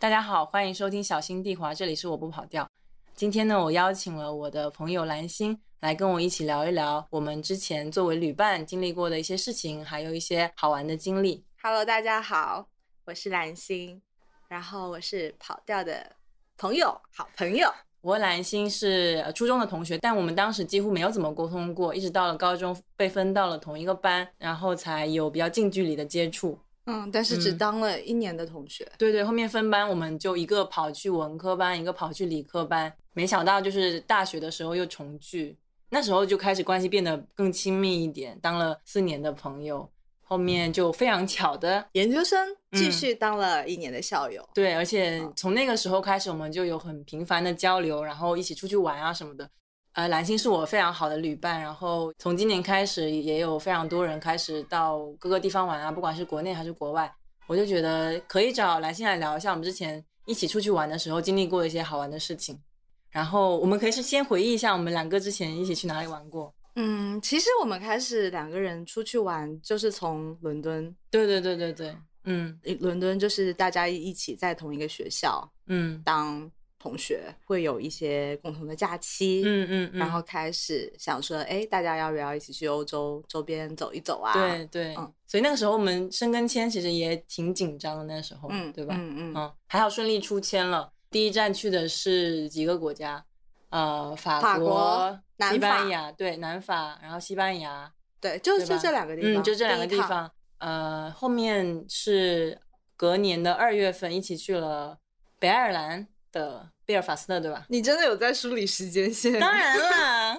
大家好，欢迎收听小心地滑，这里是我不跑调。今天呢，我邀请了我的朋友蓝心来跟我一起聊一聊我们之前作为旅伴经历过的一些事情，还有一些好玩的经历。Hello，大家好，我是蓝心，然后我是跑调的朋友，好朋友。我和蓝心是呃初中的同学，但我们当时几乎没有怎么沟通过，一直到了高中被分到了同一个班，然后才有比较近距离的接触。嗯，但是只嗯当了一年的同学。对对，后面分班，我们就一个跑去文科班，一个跑去理科班。没想到就是大学的时候又重聚，那时候就开始关系变得更亲密一点，当了四年的朋友。后面就非常巧的，研究生继嗯续当了一年的校友。对，而且从那个时候开始，我们就有很频繁的交流，然后一起出去玩啊什么的。呃，蓝星是我非常好的旅伴，然后从今年开始，也有非常多人开始到各个地方玩啊，不管是国内还是国外，我就觉得可以找蓝星来聊一下我们之前一起出去玩的时候经历过一些好玩的事情。然后我们可以是先回忆一下我们两个之前一起去哪里玩过。嗯，其实我们开始两个人出去玩，就是从伦敦，对对对对对，嗯伦敦就是大家一起在同一个学校嗯当同学，会有一些共同的假期。嗯嗯嗯，然后开始想说，哎，大家要不要一起去欧洲周边走一走啊？对对，嗯所以那个时候我们申根签其实也挺紧张的，那时候，嗯，对吧？嗯嗯嗯，还好顺利出签了。第一站去的是几个国家？呃，法法国南西班牙，对，南法，然后西班牙，对，就对就这两个地方，嗯，就这两个。地方。呃，后面是隔年的二月份一起去了北爱尔兰的贝尔法斯特，对吧？你真的有在梳理时间线？当然啦。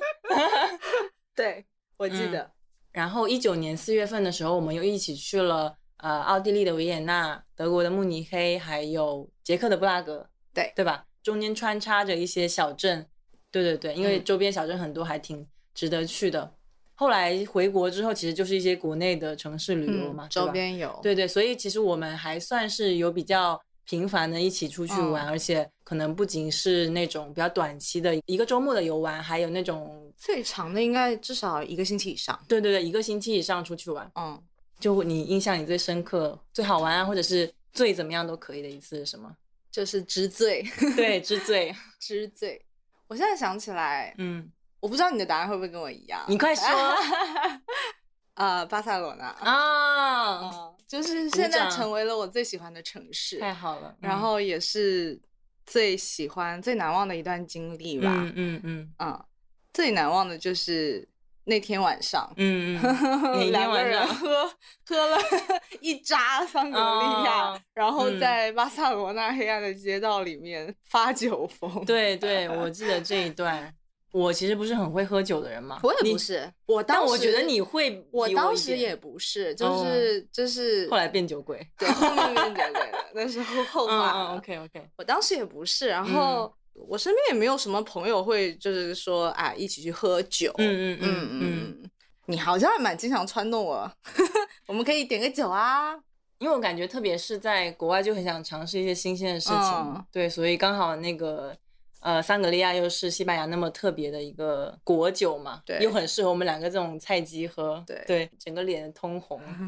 对，我记嗯得。然后一九年四月份的时候，我们又一起去了呃奥地利的维也纳、德国的慕尼黑，还有捷克的布拉格，对对吧？中间穿插着一些小镇，对对对，因为嗯周边小镇很多，还挺值得去的。后来回国之后，其实就是一些国内的城市旅游嘛，嗯，周边有。对对，所以其实我们还算是有比较频繁的一起出去玩，嗯而且可能不仅是那种比较短期的一个周末的游玩，还有那种最长的应该至少一个星期以上。对对对一个星期以上出去玩。嗯，就你印象里最深刻、最好玩啊，或者是最怎么样都可以的一次是什么？就是知醉，对，之最。知醉。我现在想起来，嗯，我不知道你的答案会不会跟我一样。你快说 呃，巴塞罗那。啊！嗯，就是现在成为了我最喜欢的城市，太好了。然后也是最喜欢、最难忘的一段经历吧。嗯嗯嗯嗯，最难忘的就是那天晚上，嗯嗯，哪一天两个晚上？人喝喝了 一扎桑格利亚，哦 然后嗯在巴塞罗那黑暗的街道里面发酒疯。，对对，我记得这一段。我其实不是很会喝酒的人嘛，我也不是，我当时但我觉得你会比我当时也不是，就是、就是后来变酒鬼。对后面变酒鬼的，那是后后嗯话。，OK OK，我当时也不是，然后我身边也没有什么朋友会就是说啊一起去喝酒。嗯嗯嗯嗯嗯，嗯，你好像还蛮经常撺动我，我们可以点个酒啊。因为我感觉特别是在国外就很想尝试一些新鲜的事情，嗯对，所以刚好那个呃桑格利亚又是西班牙那么特别的一个果酒嘛，对又很适合我们两个这种菜鸡喝，对对，整个脸通红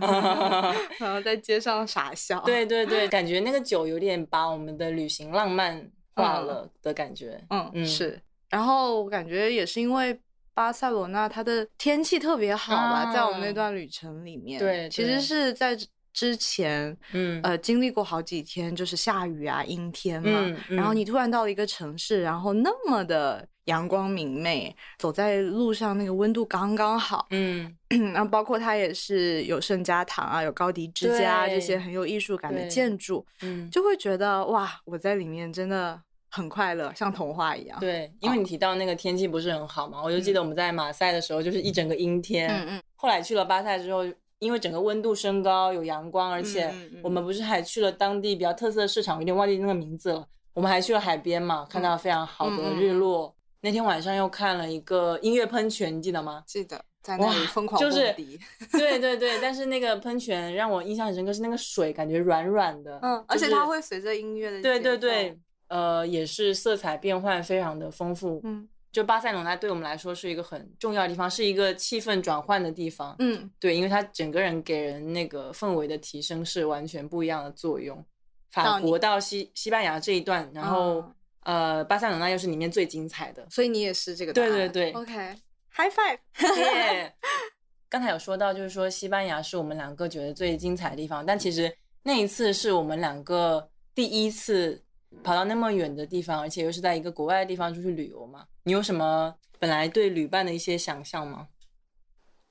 然后在街上傻笑。对对对，感觉那个酒有点把我们的旅行浪漫化了的感觉，嗯，嗯是。然后我感觉也是因为巴塞罗那它的天气特别好吧，啊在我们那段旅程里面，对对其实是在之之前，嗯。呃，经历过好几天就是下雨啊、阴天嘛，嗯嗯然后你突然到了一个城市，然后那么的阳光明媚，走在路上那个温度刚刚好，嗯，然后包括它也是有圣家堂啊、有高迪之家对这些很有艺术感的建筑，嗯，就会觉得哇，我在里面真的很快乐，像童话一样。对，因为你提到那个天气不是很好嘛，我就记得我们在马赛的时候就是一整个阴天，嗯嗯，后来去了巴塞之后，因为整个温度升高，有阳光，而且我们不是还去了当地比较特色的市场，有点忘记那个名字了。我们还去了海边嘛，看到非常好的日落。那天晚上又看了一个音乐喷泉，你记得吗？记得在那里疯狂就是蹦迪，对对对，但是那个喷泉让我印象很深刻，是那个水感觉软软的，嗯，而且它会随着音乐的对对对，，呃，也是色彩变换非常的丰富。嗯就巴塞罗那对我们来说是一个很重要的地方，是一个气氛转换的地方。嗯，对，因为它整个人给人那个氛围的提升是完全不一样的作用。法国到西西班牙这一段，然后、嗯呃，巴塞罗那又是里面最精彩的。所以你也是这个。对对对 OK，High five。耶！刚才有说到，就是说西班牙是我们两个觉得最精彩的地方，但其实那一次是我们两个第一次跑到那么远的地方，而且又是在一个国外的地方出去旅游嘛。你有什么本来对旅伴的一些想象吗？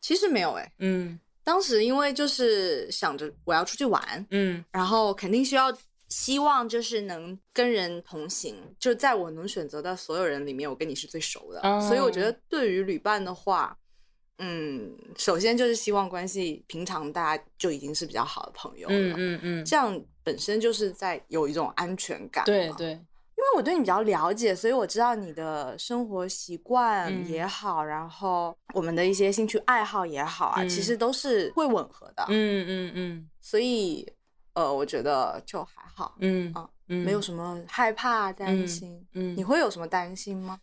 其实没有哎、嗯当时因为就是想着我要出去玩，嗯然后肯定需要希望就是能跟人同行，就在我能选择的所有人里面，我跟你是最熟的，哦所以我觉得对于旅伴的话，嗯，首先就是希望关系平常大家就已经是比较好的朋友了，嗯嗯嗯，这样本身就是在有一种安全感，对。对，因为我对你比较了解，所以我知道你的生活习惯嗯也好，然后我们的一些兴趣爱好也好啊，嗯其实都是会吻合的。嗯嗯嗯所以，呃，我觉得就还好，嗯啊嗯，没有什么害怕、担嗯心。嗯，你会有什么担心吗？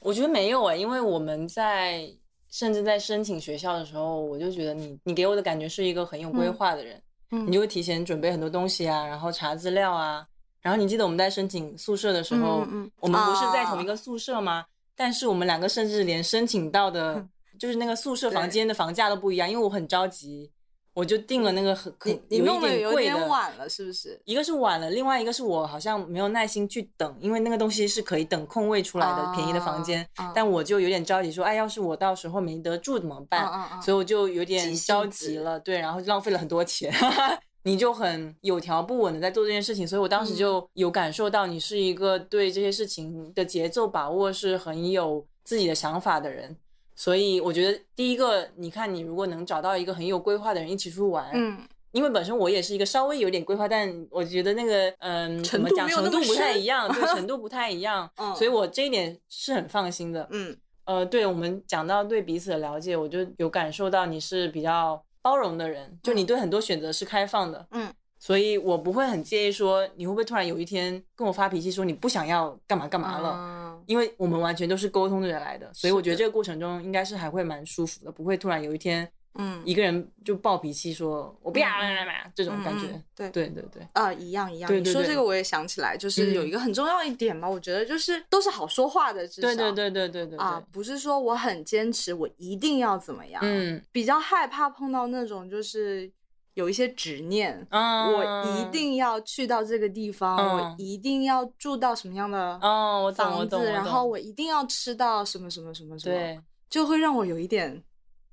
我觉得没有哎、因为我们在甚至在申请学校的时候，我就觉得你你给我的感觉是一个很有规嗯划的人，嗯你就会提前准备很多东西啊，然后查资料啊。然后你记得我们在申请宿舍的时候，嗯嗯我们不是在啊同一个宿舍吗？但是我们两个甚至连申请到的，就是那个宿舍房间的房价都不一样，因为我很着急，我就订了那个很你你弄的有点。晚了，是不是？一个是晚了，另外一个是我好像没有耐心去等，因为那个东西是可以等空位出来的、便宜的房间，啊但我就有点着急，说，哎，要是我到时候没得住怎么办？所以我就有点着急了，对，然后就浪费了很多钱。你就很有条不紊的在做这件事情，所以我当时嗯就有感受到你是一个对这些事情的节奏把握是很有自己的想法的人。所以我觉得第一个，你看你如果能找到一个很有规划的人一起出去玩，嗯，因为本身我也是一个稍微有点规划，但我觉得那个嗯，怎么讲程度不太一样，对，程度不太一样，嗯所以我这一点是很放心的。嗯呃，对我们讲到对彼此的了解，我就有感受到你是比较包容的人，就你对很多选择是开放的，嗯，所以我不会很介意说你会不会突然有一天跟我发脾气说你不想要干嘛干嘛了。嗯因为我们完全都是沟通着来的，所以我觉得这个过程中应该是还会蛮舒服的，不会突然有一天嗯一个人就暴脾气说“我不要嗯这种感觉。对对对对，啊，一样一样。对对对你说这个我也想起来，就是有嗯一个很重要一点嘛，我觉得就是都是好说话的，至少对对对对对对啊，不是说我很坚持，我一定要怎么样，嗯比较害怕碰到那种就是有一些执念，嗯，我一定要去到这个地方，我嗯。一定要住到什么样的哦，房子，然后我一定要吃到什么什么什么什么，对。就会让我有一点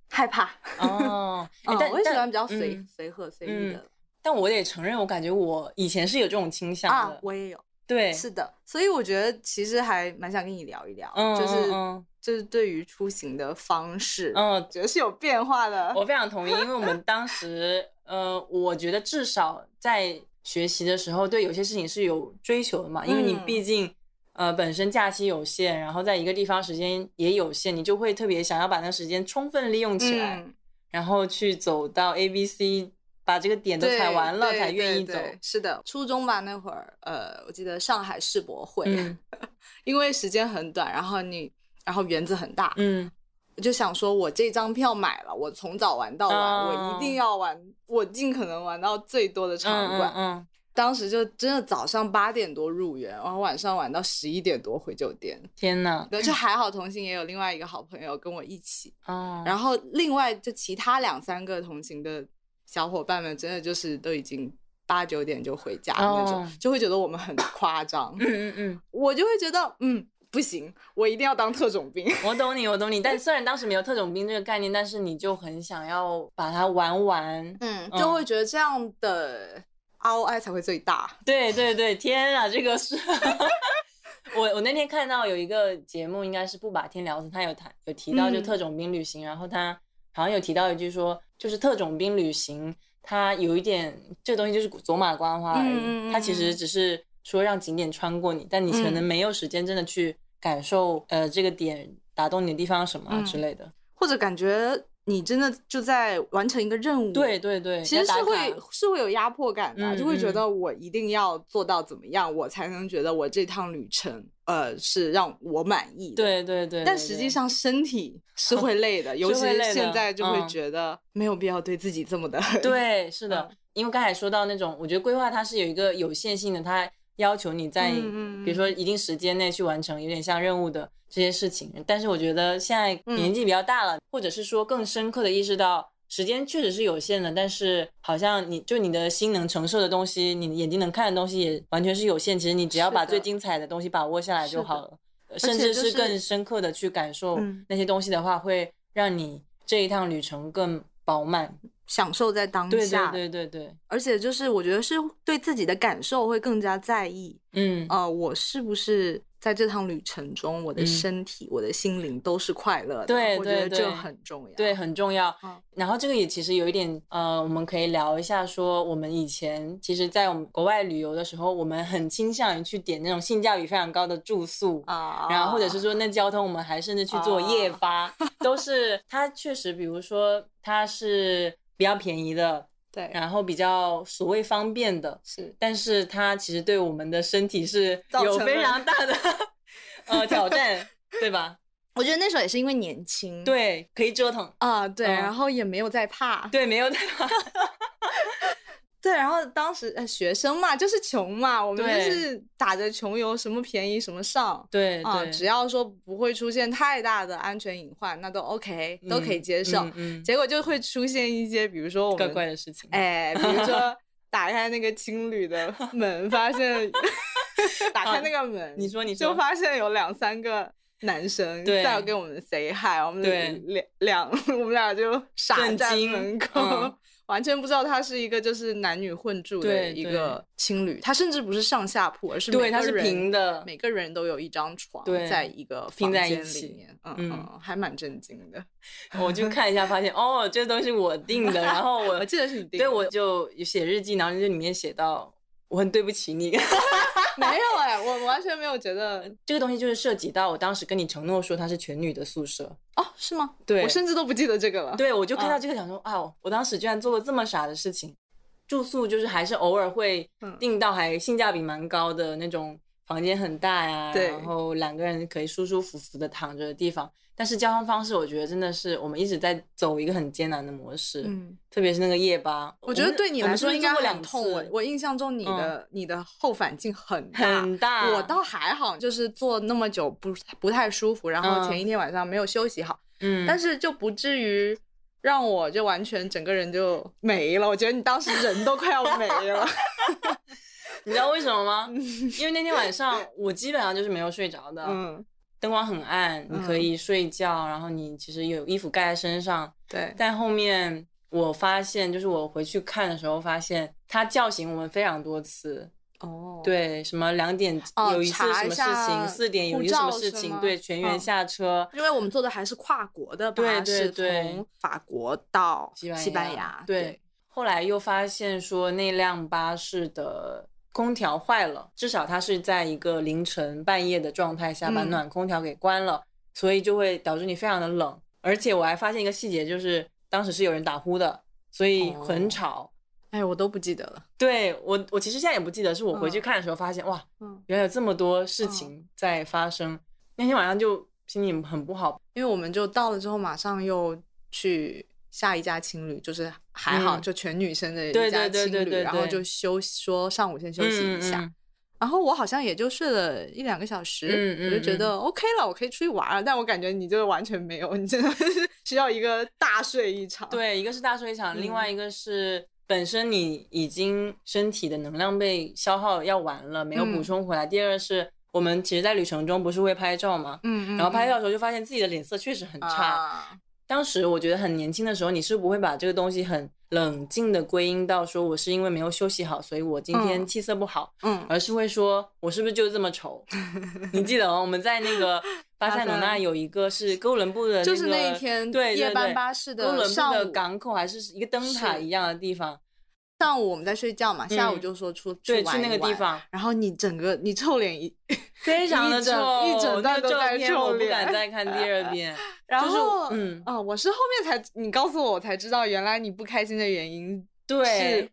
害怕。哦，哎嗯，但我也喜欢比较随嗯随和随意嗯的。但我得承认，我感觉我以前是有这种倾向啊的，，我也有，对，是的，所以我觉得其实还蛮想跟你聊一聊，嗯就是嗯。就是对于出行的方式，嗯，觉得是有变化的。我非常同意，因为我们当时，呃，我觉得至少在学习的时候，对有些事情是有追求的嘛，因为你嗯。毕竟，呃，本身假期有限，然后在一个地方时间也有限，你就会特别想要把那时间充分利用起来，嗯，然后去走到 A、B、C，把这个点都踩完了才愿意走。是的，初中吧那会儿，呃，我记得上海世博会，嗯。因为时间很短，然后你，然后园子很大，嗯我就想说，我这张票买了，我从早玩到晚，哦我一定要玩，我尽可能玩到最多的场嗯馆。嗯当时就真的早上八点多入园，然后晚上玩到十一点多回酒店。天哪！对，就还好，同行也有另外一个好朋友跟我一起，哦，然后另外就其他两三个同行的小伙伴们，真的就是都已经八九点就回家那种，哦就会觉得我们很夸张，嗯嗯嗯，我就会觉得嗯不行，我一定要当特种兵。我懂你，我懂你。但虽然当时没有特种兵这个概念，但是你就很想要把它玩完。嗯，就会觉得这样的 ROI 才会最大。对对对，天啊，这个是 我我那天看到有一个节目，应该是不把天聊死，他有谈有提到就嗯特种兵旅行，然后他好像有提到一句说，就是特种兵旅行，它有一点这个东西就是走马观花而已，嗯嗯嗯它其实只是说让景点穿过你，但你可能嗯没有时间真的去感受呃这个点打动你的地方什么之类的。或者感觉你真的就在完成一个任务。对对对，其实是会是会有压迫感的啊、嗯就会觉嗯得我一定要做到怎么样，我才能觉得我这趟旅程呃是让我满意的。。对对对，但实际上身体 是会累的，尤其是现在就会嗯觉得没有必要对自己这么的。对，是的，嗯因为刚才说到那种，我觉得规划它是有一个有限性的，它要求你在比如说一定时间内去完成，有点像任务的这些事情。但是我觉得现在年纪比较大了，或者是说更深刻的意识到。时间确实是有限的，但是好像你就你的心能承受的东西，你眼睛能看的东西也完全是有限。其实你只要把最精彩的东西把握下来就好了，甚至是是更深刻的去感受嗯那些东西的话，会让你这一趟旅程更饱满。享受在当下，对对对对，而且就是我觉得是对自己的感受会更加在意。嗯，呃，我是不是在这趟旅程中，我的嗯身体、我的心灵都是快乐的？对我觉得这很重要。对，很重要。嗯然后这个也其实有一点，呃，我们可以聊一下，说我们以前其实，在我们国外旅游的时候，我们很倾向于去点那种性价比非常高的住宿。啊，然后或者是说那交通，我们还甚至去坐夜啊巴，都是它确实，比如说它是比较便宜的，对，然后比较所谓方便的，是。但是它其实对我们的身体是有非常大的 呃挑战，对吧？我觉得那时候也是因为年轻，对，可以折腾，啊，对，嗯。然后也没有在怕，对，没有在对，然后当时呃学生嘛，就是穷嘛，我们就是打着穷游，什么便宜什么上。对啊，对，只要说不会出现太大的安全隐患，那都 OK，、都可以接受。结果就会出现一些，比如说我们怪的事情。哎，比如说 打开那个青旅的门，发现 打开那个门，你说你说就发现有两三个男生对在跟我们 say hi，我们对两两我们俩就傻站门口。嗯完全不知道它是一个就是男女混住的一个青旅，它甚至不是上下铺，而是对，它是平的，每个人都有一张床，对在一个拼房间在一起里面，嗯嗯。嗯，还蛮震惊的。我就看一下，发现哦，这东西我定的，然后我 我记得是你定的，对我就写日记，然后就里面写到我很对不起你，没有哎、我完全没有觉得这个东西就是涉及到我当时跟你承诺说它是全女的宿舍，哦，是吗？对我甚至都不记得这个了。对我就看到嗯这个想说啊，我当时居然做了这么傻的事情，住宿就是还是偶尔会嗯订到还性价比蛮高的那种房间很大呀，对然后两个人可以舒舒服服的躺着的地方。但是交通方式，我觉得真的是我们一直在走一个很艰难的模式，嗯，特别是那个夜巴，我觉得对你来说应该很痛。我我印象中你的、你的后反镜很大。很大，我倒还好，就是坐那么久不不太舒服，然后嗯前一天晚上没有休息好，嗯，但是就不至于让我就完全整个人就没了。我觉得你当时人都快要没了。你知道为什么吗？因为那天晚上我基本上就是没有睡着的，嗯，灯光很暗，你可嗯以睡觉，然后你其实有衣服盖在身上，对，但后面我发现，就是我回去看的时候，发现他叫醒我们非常多次。哦，对，什么两点哦有一次什么事情，四点有一个什么事情，对，全员嗯下车。因为我们坐的还是跨国的对巴士，对对从法国到西班牙西班牙，对，后来又发现说那辆巴士的空调坏了，至少它是在一个凌晨半夜的状态下把嗯暖空调给关了，所以就会导致你非常的冷。而且我还发现一个细节，就是当时是有人打呼的，所以很哦吵。哎，我都不记得了。对我，我其实现在也不记得，是我回去嗯看的时候发现，哇，嗯，原来有这么多事情在发生。那天晚上就心情很不好，因为我们就到了之后，马上又去下一家青旅，就是还好，嗯就全女生的一对家青旅，对对对对然后就休息说上午先休息一下。嗯嗯然后我好像也就睡了一两个小时，我就觉得 OK 了，我可以出去玩了。但我感觉你就完全没有，你真的是需要一个大睡一场。对，一个是大睡一场，另嗯外一个是本身你已经身体的能量被消耗要完了，没有补嗯充回来。第二是我们其实，在旅程中不是会拍照吗？嗯，嗯然后拍照的嗯时候就发现自己的脸色确实很差。啊当时我觉得很年轻的时候，你是不会把这个东西很冷静的归因到说我是因为没有休息好，所以我今天嗯气色不好，嗯，而是会说我是不是就这么丑？你记得哦，我们在那个 巴塞罗那有一个是哥伦布的、那个，就是那一天对夜班对巴士哥伦布的港口还是一个灯塔一样的地方，上午我们在睡觉嘛，下午嗯就说出去，玩去那个地方然后你整个你臭脸一，非常的臭，一整段那个都在片我不敢再看第二 遍。就是然后嗯哦，我是后面才你告诉我，我才知道原来你不开心的原因对是，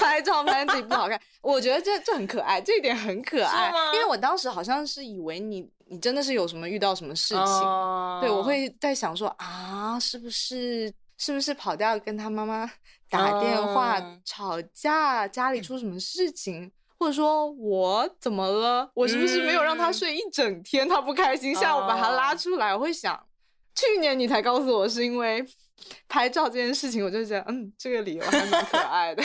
拍照拍自己不好看。我觉得这这很可爱，这一点很可爱，因为我当时好像是以为你你真的是有什么遇到什么事情，哦对我会在想说啊，是不是是不是跑掉跟他妈妈打电话、哦吵架，家里出什么事情，或者说我怎么了，我是不是没有让他嗯睡一整天，他不开心，下午把他拉哦出来，我会想，去年你才告诉我是因为拍照这件事情，我就觉得，嗯，这个理由还蛮可爱的。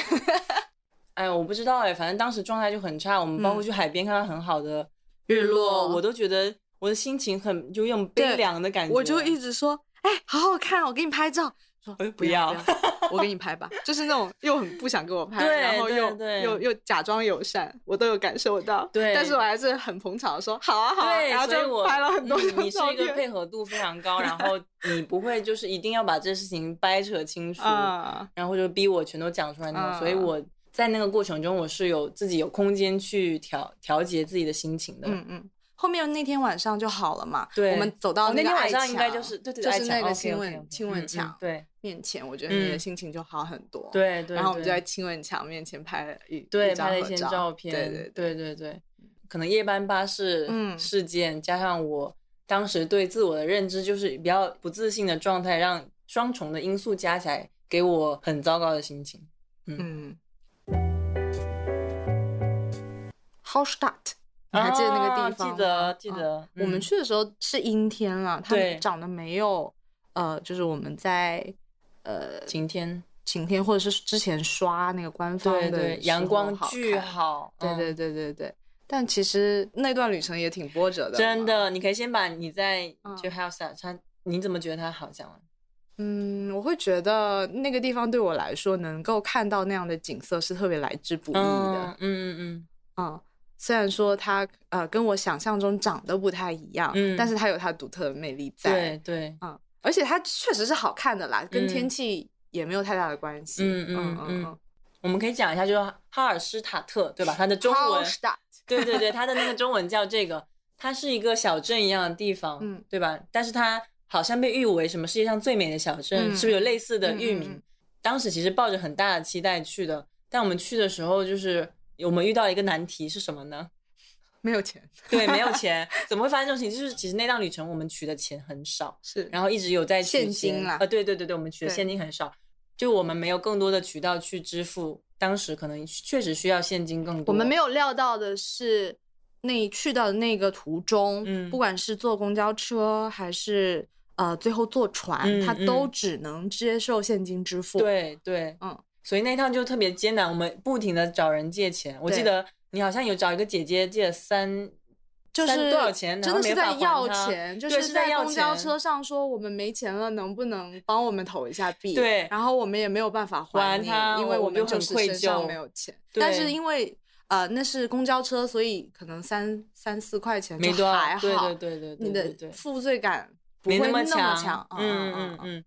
哎，我不知道哎，反正当时状态就很差。我们包括嗯去海边看到很好的日落，落我都觉得我的心情很有一种悲凉的感觉。我就一直说，哎，好好看，我给你拍照。说哎，不要不要我给你拍吧。就是那种又很不想给我拍，对然后又又又假装友善，我都有感受到。对但是我还是很捧场的说好啊好啊，对，然后就拍了很多你是一个。配合度非常高，然后 你不会就是一定要把这事情掰扯清楚，啊，然后就逼我全都讲出来那种。所以啊我在那个过程中，我是有自己有空间去调调节自己的心情的。嗯嗯。后面那天晚上就好了嘛，对我们走到哦那天晚上应该就是对对，就是那个亲吻亲吻墙对面前，我觉得你的嗯心情就好很多。对对，然后我们就在亲吻墙面前拍了一对，一拍了一些合照照片，对对对对对可能夜班巴士嗯事件、加上我当时对自我的认知就是比较不自信的状态，让双重的因素加起来给我很糟糕的心情。嗯。Hallstatt，你还记得那个地方记得记啊得，嗯我们去的时候是阴天了，它对长得没有呃，就是我们在呃晴天，晴天或者是之前刷那个官方的对对，阳光巨。好，嗯对对对对对，但其实那段旅程也挺波折的。真。的，你可以先把你在嗯就 House 啊它，你怎么觉得它好讲完？嗯，我会觉得那个地方对我来说，能够看到那样的景色是特别来之不易的。嗯嗯嗯嗯，虽然说它呃跟我想象中长得不太一样，嗯但是它有它独特的魅力嗯，在。对对，嗯，而且它确实是好看的啦，跟嗯天气也没有太大的关系。嗯嗯嗯。我们可以讲一下，就是哈尔施塔特，对吧？它的中文 对对对，它的那个中文叫这个，它是一个小镇一样的地方，嗯对吧？但是它好像被誉为什么世界上最美的小镇，嗯是不是有类似的域名？嗯嗯嗯当时其实抱着很大的期待去的，但我们去的时候，就是我们遇到一个难题是什么呢？没有钱，对，没有 钱，怎么会发生这种事情？就是其实那趟旅程我们取的钱很少，是然后一直有在取现金啦钱呃，对对对对，我们取的现金很少，就我们没有更多的渠道去支付，当时可能确实需要现金更多。我们没有料到的是，那去到的那个途中，嗯不管是坐公交车还是呃最后坐船，嗯它都嗯只能接受现金支付。，对对，嗯，所以那趟就特别艰难，我们不停的找人借钱。我记得你好像有找一个姐姐借了三，就是多少钱，真的是在要钱，就是在公交车上说我们没钱了，能不能帮我们投一下币？对然后我们也没有办法你还他因为我们就是愧身上疚没有钱。但是因为呃那是公交车，所以可能三三四块钱就没多少还好，对对对对对你的负罪感不没会那么强，强。嗯嗯嗯嗯。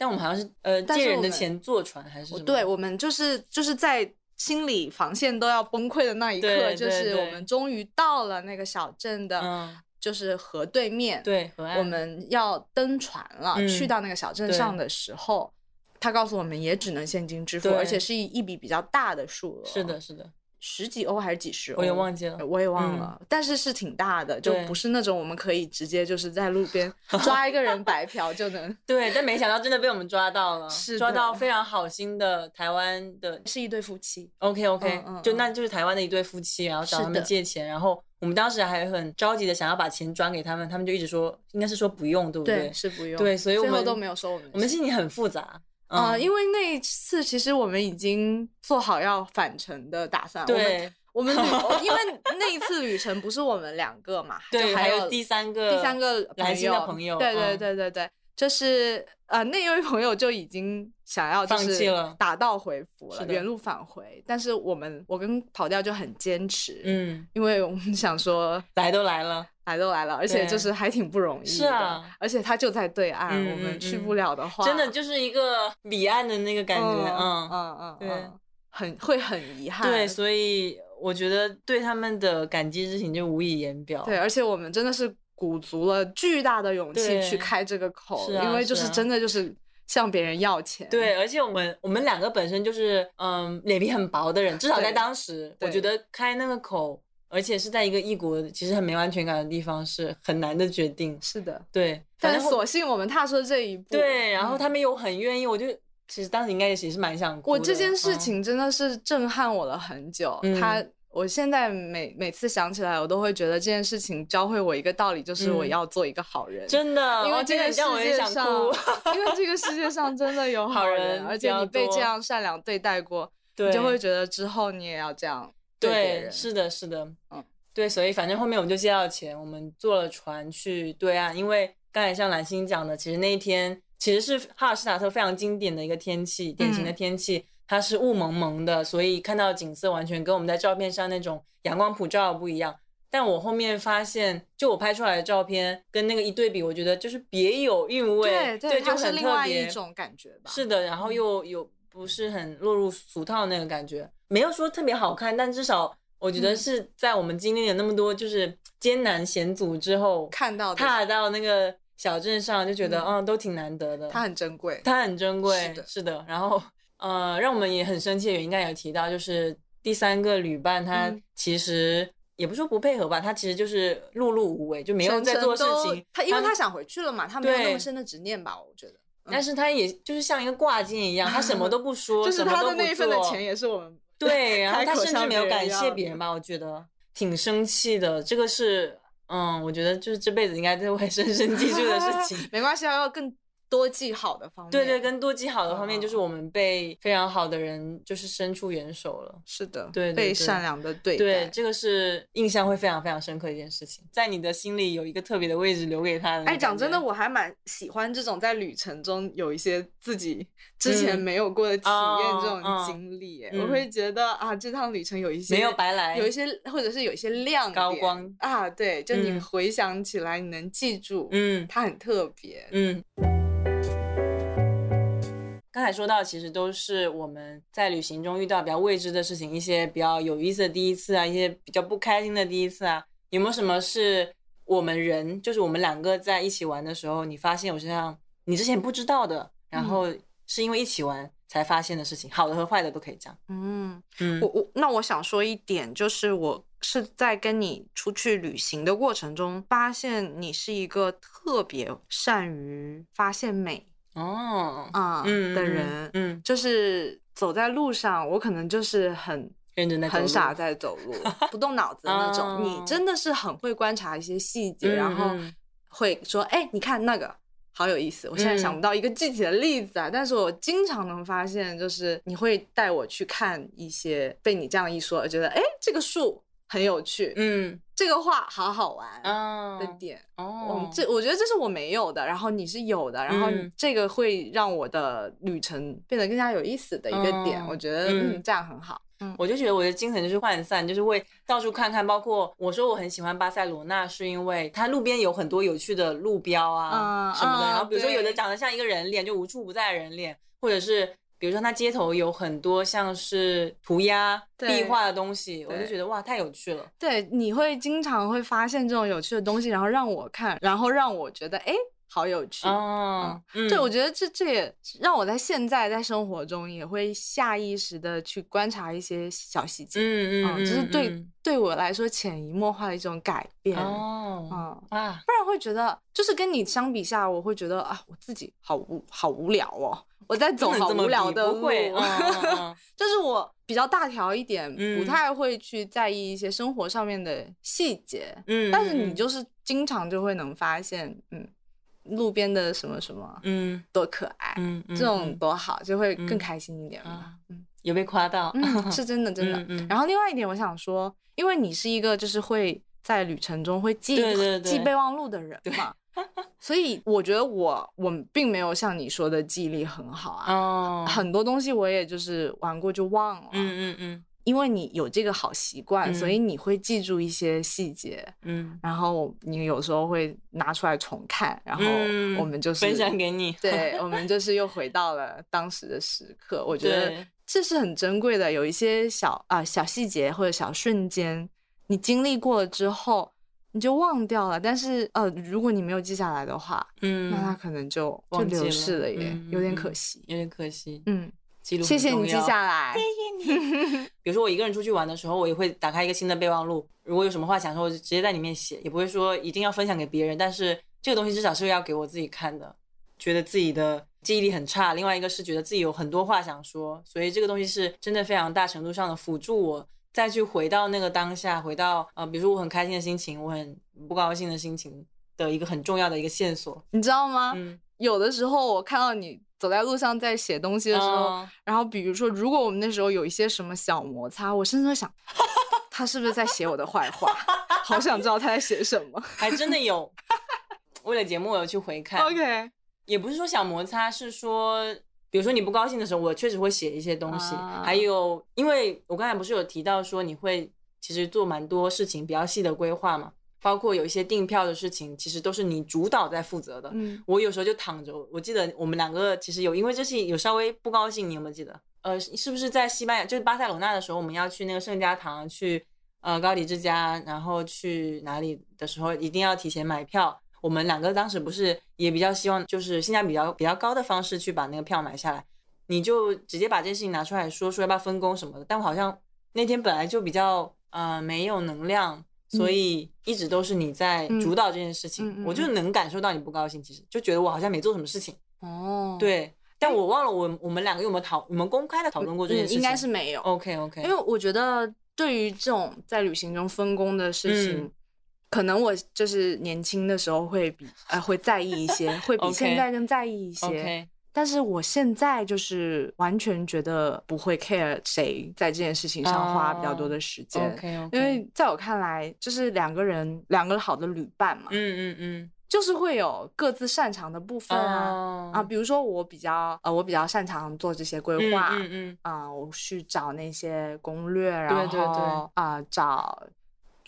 但我们好像是呃借人的钱坐船还是什么？对，我们就是就是在心理防线都要崩溃的那一刻，就是我们终于到了那个小镇的，嗯就是河对面。对河岸我们要登船了，嗯去到那个小镇上的时候，他告诉我们也只能现金支付，而且是一一笔比较大的数额，是的，是的，十几欧还是几十欧？我也忘记了呃。我也忘嗯了，但是是挺大的，就不是那种我们可以直接就是在路边 抓一个人白嫖就能，对，但没想到真的被我们抓到了，是抓到非常好心的台湾的是一对夫妻。OK OK，、嗯嗯嗯就那就是台湾的一对夫妻，然后找他们借钱，然后我们当时还很着急的想要把钱转给他们，他们就一直说应该是说不用，对不对，是不用。对，所以我们最后都没有收我们我们心情很复杂啊、嗯因为那一次其实我们已经做好要返程的打算。对我们，因为那一次旅程不是我们两个嘛，对，就还有第三个第三个来新的朋友，对对嗯对对对，就是呃，那一位朋友就已经想要就放是弃了打道回府了，原路返回。但是我们我跟跑调就很坚持，嗯，因为我们想说来都来了，来都来了，而且就是还挺不容易的。是啊，而且他就在对岸，嗯我们去不了的话，真的就是一个彼岸的那个感觉，嗯嗯嗯嗯很会很遗憾。对，所以我觉得对他们的感激之情就无以言表。对，而且我们真的是鼓足了巨大的勇气去开这个口，啊因为就是真的就是向别人要钱。对，而且我们我们两个本身就是嗯脸皮很薄的人，至少在当时，我觉得开那个口，而且是在一个异国其实很没安全感的地方是很难的决定。是的，对，但正后是索性我们踏出了这一步。对，然后嗯他们又很愿意，我就其实当时应该也是蛮想。我这件事嗯情真的是震撼我了很久。嗯他，我现在每每次想起来，我都会觉得这件事情教会我一个道理，就是我嗯要做一个好人。真的，因为这个世界上，哭。因为这个世界上真的有好人，人而且你被这样善良对待过，对，你就会觉得之后你也要这样别对，人。是的，是的，嗯，对，所以反正后面我们就借到钱，我们坐了船去对岸，因为刚才像蓝星讲的，其实那一天其实是哈尔施塔特非常经典的一个天气，典型的嗯天气，它是雾蒙蒙的，所以看到景色完全跟我们在照片上那种阳光普照不一样。但我后面发现，就我拍出来的照片跟那个一对比，我觉得就是别有韵味，对就很特别。一种感觉吧。是的，然后又有不是很落入俗套那个感觉，没有说特别好看，但至少我觉得嗯是在我们经历了那么多就是艰难险阻之后，看到的踏到那个小镇上，就觉得嗯嗯都挺难得的。它很珍贵。它很珍贵，是的是的。然后呃，让我们也很生气的原因，刚才有提到，就是第三个旅伴他嗯其实。也不说不配合吧，他其实就是碌碌无为，就没有在做事情。他因为他想回去了嘛，他没有那么深的执念吧？我觉得。嗯但是他也就是像一个挂件一样，他什么都不说，就是他的那一份的钱也是我们对，然后他甚至没有感谢别人吧，我觉得挺生气的。这个是，嗯，我觉得就是这辈子应该都会深深记住的事情。没关系，要更多记好的方面。对对，跟多记好的方面，就是嗯我们被非常好的人就是伸出援手了。是的，对对对被善良的对待。对，这个是印象会非常非常深刻的一件事情，在你的心里有一个特别的位置留给他的。哎，讲真的，，我还蛮喜欢这种在旅程中有一些自己之前嗯没有过的体验哦这种嗯经历。我会觉得啊，这趟旅程有一些没有白来，有一些或者是有一些亮点高光啊，对，就你嗯回想起来，你能记住，嗯它很特别。嗯。刚才说到，其实都是我们在旅行中遇到比较未知的事情，一些比较有意思的第一次啊，一些比较不开心的第一次啊，有没有什么是我们人，就是我们两个在一起玩的时候，你发现我身上你之前不知道的，然后是因为一起玩才发现的事情，好的和坏的都可以讲。嗯，嗯。我我那我想说一点，就是我是在跟你出去旅行的过程中，发现你是一个特别善于发现美哦，啊、嗯的人。嗯，就是走在路上，我可能就是很认真很傻在走路，不动脑子的那种。哦你真的是很会观察一些细节，嗯然后嗯会说：“哎、你看那个。”好有意思，我现在想嗯不到一个具体的例子啊，但是我经常能发现，就是你会带我去看一些被你这样一说，觉得哎，这个树很有趣，嗯这个话好好玩哦的点。哦嗯，，这我觉得这是我没有的，然后你是有的，然后嗯这个会让我的旅程变得更加有意思的一个点，嗯我觉得嗯嗯这样很好。嗯我就觉得我的精神就是涣散，就是会到处看看。包括我说我很喜欢巴塞罗那，是因为它路边有很多有趣的路标啊嗯什么的。嗯然后比如说有的长得像一个人脸，就无处不在的人脸，或者是比如说它街头有很多像是涂鸦、壁画的东西，我就对。觉得哇太有趣了。对，你会经常会发现这种有趣的东西，然后让我看，然后让我觉得哎，好有趣。哦，嗯。对，我觉得这这也让我在现在在生活中也会下意识的去观察一些小细节，嗯嗯嗯，这是对、嗯对我来说潜移默化的一种改变。哦嗯，啊，不然会觉得，就是跟你相比下，我会觉得啊，我自己好无好无聊哦，我在走好无聊的路，就是我比较大条一点，嗯。不太会去在意一些生活上面的细节，嗯，但是你嗯就是经常就会能发现，嗯，路边的什么什么嗯多可爱，嗯嗯这种嗯。多好，就会嗯更开心一点嘛。啊嗯有被夸到，嗯，是真的 真的。嗯嗯。然后另外一点，我想说，因为你是一个就是会在旅程中会记记备忘录的人嘛，所以我觉得我我并没有像你说的记忆力很好啊，哦，很多东西我也就是玩过就忘了。嗯嗯嗯。因为你有这个好习惯，嗯所以你会记住一些细节，嗯，然后你有时候会拿出来重看，然后嗯我们就是、分享给你，对，我们就是又回到了当时的时刻。我觉得这是很珍贵的，有一些小啊、小细节或者小瞬间，你经历过了之后，你就忘掉了。但是呃，如果你没有记下来的话，嗯，那它可能就就忘记流逝了了耶，嗯有点嗯可惜。有点可惜，嗯，记录谢谢你记下来，谢谢你。比如说我一个人出去玩的时候，我也会打开一个新的备忘录，如果有什么话想说，我就直接在里面写，也不会说一定要分享给别人，但是这个东西至少是要给我自己看的。觉得自己的记忆力很差，另外一个是觉得自己有很多话想说，所以这个东西是真的非常大程度上的辅助我再去回到那个当下，回到呃，比如说我很开心的心情，我很不高兴的心情的一个很重要的一个线索。你知道吗？嗯，有的时候我看到你走在路上在写东西的时候，嗯然后比如说，如果我们那时候有一些什么小摩擦，我甚至会想，他是不是在写我的坏话？好想知道他在写什么。还真的有。为了节目，我有去回看。OK，也不是说小摩擦，是说，比如说你不高兴的时候，我确实会写一些东西。啊还有，因为我刚才不是有提到说你会其实做蛮多事情比较细的规划嘛，包括有一些订票的事情，其实都是你主导在负责的。嗯我有时候就躺着，我记得我们两个其实有因为这是有稍微不高兴，你有没有记得？呃，是不是在西班牙，就是巴塞罗那的时候，我们要去那个圣家堂，去呃高迪之家，然后去哪里的时候，一定要提前买票。我们两个当时不是也比较希望，就是性价比比较比较高的方式去把那个票买下来，你就直接把这件事情拿出来说，说要不要分工什么的。但我好像那天本来就比较呃没有能量，所以一直都是你在主导这件事情，我就能感受到你不高兴，其实就觉得我好像没做什么事情。哦，对，但我忘了我我们两个有没有讨，我们公开的讨论过这件事情？嗯应该是没有。OK OK，因为我觉得对于这种在旅行中分工的事情，嗯可能我就是年轻的时候会比呃会在意一些，会比现在更在意一些。但是我现在就是完全觉得不会 care 谁在这件事情上花比较多的时间。因为在我看来，就是两个人，两个好的旅伴嘛，嗯嗯嗯。就是会有各自擅长的部分嗯啊、哦。啊，比如说我比较呃，我比较擅长做这些规嗯划，嗯嗯。啊、我去找那些攻略，然后对对。对啊、找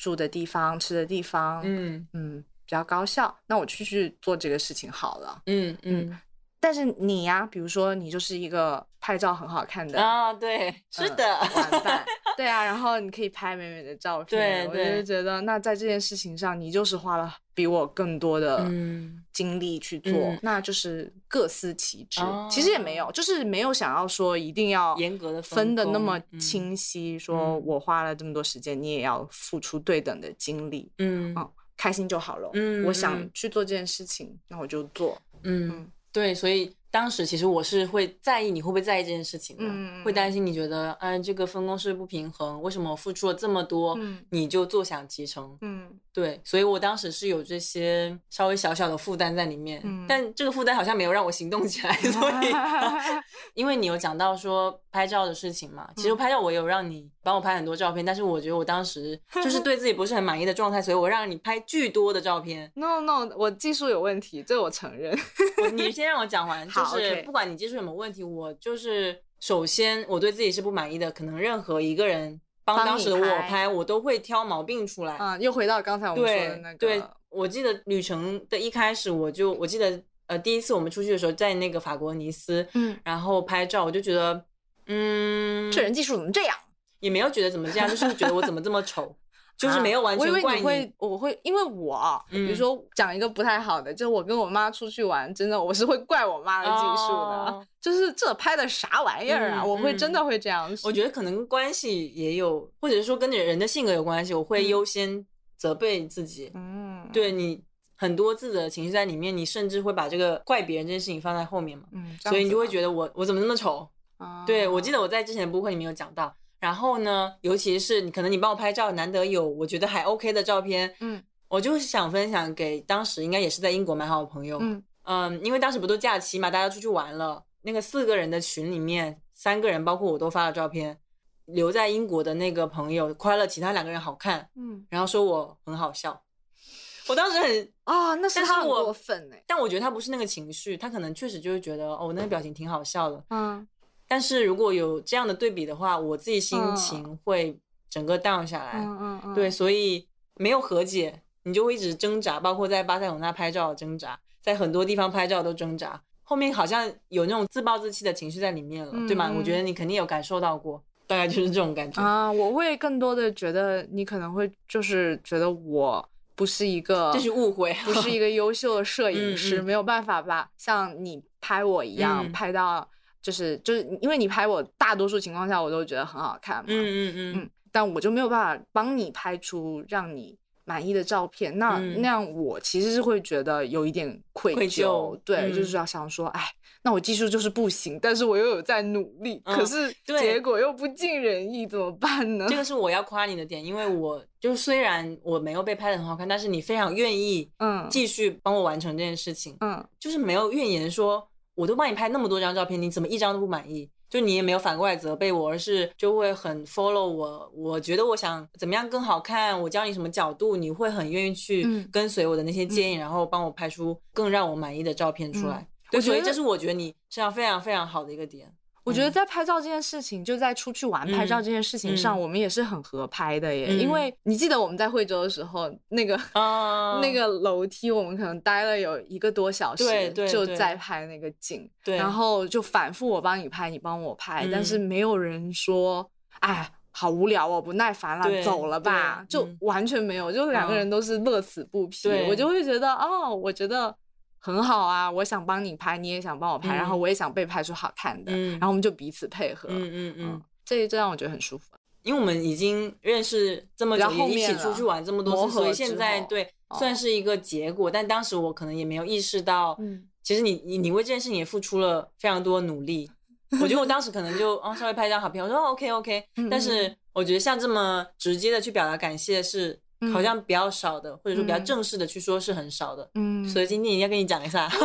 住的地方、吃的地方，嗯。嗯比较高效，那我去去做这个事情好了。嗯嗯但是你呀、比如说你就是一个拍照很好看的啊，对，是嗯的，玩伴，对啊，然后你可以拍美美的照片，我就觉得那在这件事情上，你就是花了比我更多的嗯精力去做，嗯那就是各司其职。哦其实也没有，就是没有想要说一定要严格的分的那么清晰，说嗯我花了这么多时间，你也要付出对等的精力。嗯哦开心就好了。嗯我想嗯去做这件事情，那我就做。嗯，对，所以当时其实我是会在意你会不会在意这件事情的，嗯会担心你觉得，嗯、这个分工是不平衡，为什么我付出了这么多，嗯。你就坐享其成？嗯。对，所以我当时是有这些稍微小小的负担在里面，嗯。但这个负担好像没有让我行动起来，所以 因为你有讲到说拍照的事情嘛，其实嗯拍照我有让你帮我拍很多照片，但是我觉得我当时 就是对自己不是很满意的状态，所以我让你拍巨多的照片。，no no，我技术有问题，这我承认。你先让我讲完，就是不管你技术有没有问题，我就是首先我对自己是不满意的，可能任何一个人帮帮当时的我拍拍，我都会挑毛病出来。啊，又回到刚才我们说的那个，对，我记得旅程的一开始，我就我记得呃第一次我们出去的时候，在那个法国尼斯，嗯，然后拍照，我就觉得，嗯，这人技术怎么这样？也没有觉得怎么这样，就是觉得我怎么这么丑，就是没有完啊我以为全怪你会，我会，因为我啊比如嗯说讲一个不太好的，就是我跟我妈出去玩，真的我是会怪我妈的技术的，哦 就是这拍的啥玩意儿啊，嗯我会真的嗯会这样说。我觉得可能关系也有，或者是说跟你人的性格有关系，我会嗯优先责备自己，嗯，对你很多自责的情绪在里面，你甚至会把这个怪别人这件事情放在后面嘛。嗯，所以你就会，觉得我我怎么那么丑？啊对，我记得我在之前的播客里面有讲到。然后呢，尤其是你可能你帮我拍照，难得有我觉得还 OK 的照片，嗯我就想分享给当时应该也是在英国蛮好的朋友。嗯嗯，因为当时不都假期嘛，大家出去玩了，那个四个人的群里面，三个人包括我都发了照片，留在英国的那个朋友夸了其他两个人好看，嗯然后说我很好笑。我当时很，啊，那是他过分哎，但我觉得他不是那个情绪，他可能确实就是觉得哦，我那个表情挺好笑的。嗯但是如果有这样的对比的话，我自己心嗯情会整个 down 下来。嗯嗯嗯，对，所以没有和解，你就会一直挣扎，包括在巴塞罗那拍照挣扎，在很多地方拍照都挣扎。后面好像有那种自暴自弃的情绪在里面了，对吗？嗯我觉得你肯定有感受到过，大概就是这种感觉。啊，我会更多的觉得你可能会就是觉得我不是一个，这是误会，不是一个优秀的摄影嗯师，嗯没有办法吧像你拍我一样、嗯拍到，就是就是因为你拍我，大多数情况下我都觉得很好看嘛，嗯嗯嗯。嗯，但我就没有办法帮你拍出让你满意的照片，那、嗯。那样我其实是会觉得有一点愧愧疚对，就嗯是要想说，哎，那我技术就是不行，但是我又有在努力，可嗯是结果又不尽人意，怎么办呢？这个是我要夸你的点，因为我就是虽然我没有被拍的很好看，但是你非常愿意嗯。继续帮我完成这件事情，嗯。就是没有怨言说，我都帮你拍那么多张照片，你怎么一张都不满意？就你也没有反过来责备我，而是就会很 follow 我。我觉得我想怎么样更好看，我教你什么角度，你会很愿意去嗯跟随我的那些建议，然后帮我拍出更让我满意的照片出来。对，所以这是我觉得你身上非常非常好的一个点。我觉得在拍照这件事情，就在出去玩拍照嗯这件事情上，嗯。我们也是很合拍的耶。嗯。因为你记得我们在惠州的时候，那个、啊那个楼梯，我们可能待了有一个多小时，就在拍那个景，对。然后就反复我帮你拍，你帮我拍，但是嗯。没有人说，哎。好无聊哦，不耐烦了，走了吧，就完全没有，就两个嗯。人都是乐此不疲。对。我就会觉得，哦，我觉得很好啊，我想帮你拍，你也想帮我拍，然后嗯。我也想被拍出好看的，嗯。然后我们就彼此配合，嗯嗯嗯，这这让我觉得很舒服。因为我们已经认识这么久，比较后也一起出去玩这么多次，所以现在对哦。算是一个结果。但当时我可能也没有意识到，嗯。其实你你你为这件事情也付出了非常多的努力。我觉得我当时可能就啊稍微拍张好片，我说哦 OK OK，嗯但是我觉得像这么直接的去表达感谢是好像比较少的，或者说比较嗯正式的去说是很少的。嗯所以今天一定要跟你讲一下。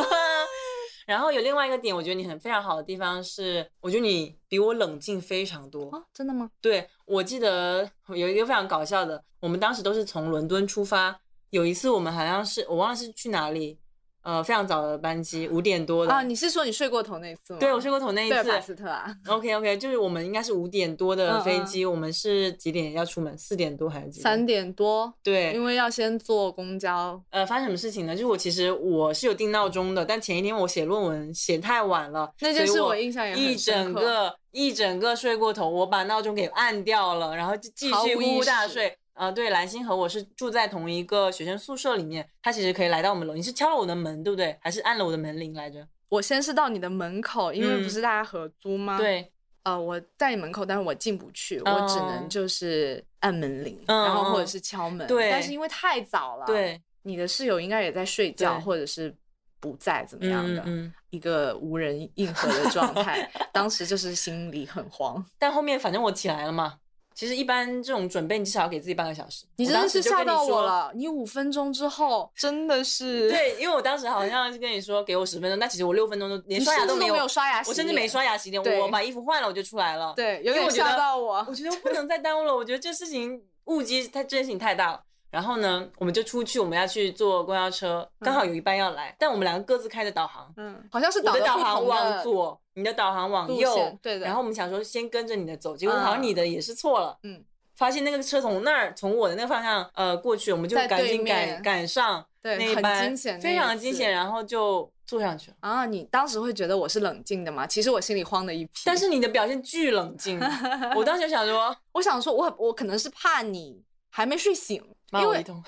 然后有另外一个点，我觉得你很非常好的地方是，我觉得你比我冷静非常多。哦，真的吗？对我记得有一个非常搞笑的，我们当时都是从伦敦出发，有一次我们好像是我忘了是去哪里，呃，非常早的班机，五点多的。啊，你是说你睡过头那次吗？对我睡过头那一次贝尔法斯特啊，，OK OK，就是我们应该是五点多的嗯嗯飞机，我们是几点要出门？四点多还是几点？三点多，对，因为要先坐公交。呃，发生什么事情呢？就是我其实我是有定闹钟的，但前一天我写论文写太晚了，那件事所以我我印象也一整个一整个睡过头，我把闹钟给按掉了，然后就继续呼呼大睡。呃，对，蓝星和我是住在同一个学生宿舍里面，他其实可以来到我们楼。你是敲了我的门，对不对？还是按了我的门铃来着？我先是到你的门口，因为嗯不是大家合租吗？。对，呃，我在你门口，但是我进不去，我只哦能就是按门铃，然后或者是敲门。对但是因为太早了，，对，你的室友应该也在睡觉，或者是不在，怎么样的？嗯嗯。一个无人应和的状态，当时就是心里很慌。但后面反正我起来了嘛。其实一般这种准备，你至少要给自己半个小时。你真的我当时是吓到我。了，你五分钟之后 真的是，对，因为我当时好像是跟你说给我十分钟，但其实我六分钟都连刷牙没有，没有刷牙洗我甚至没刷牙洗脸，我把衣服换了我就出来了。，对，有点吓到我。我觉得不能再耽误了，我觉得这事情误机，它这件事情太大了。然后呢，我们就出去，我们要去坐公交车，刚好有一班要来，但我们两个各自开着导航，嗯，好像是我的的导航往同的左，你的导航往右线，对的然后我们想说先跟着你的走，结果好像嗯你的也是错了，嗯，发现那个车从那儿从我的那个方向呃过去，我们就赶紧赶面赶上对很那一班，惊险非常的惊险，然后就坐上去了。啊，你当时会觉得我是冷静的吗？其实我心里慌的一批。但是你的表现巨冷静，我当时想说我想说我，我可能是怕你还没睡醒，骂我一通。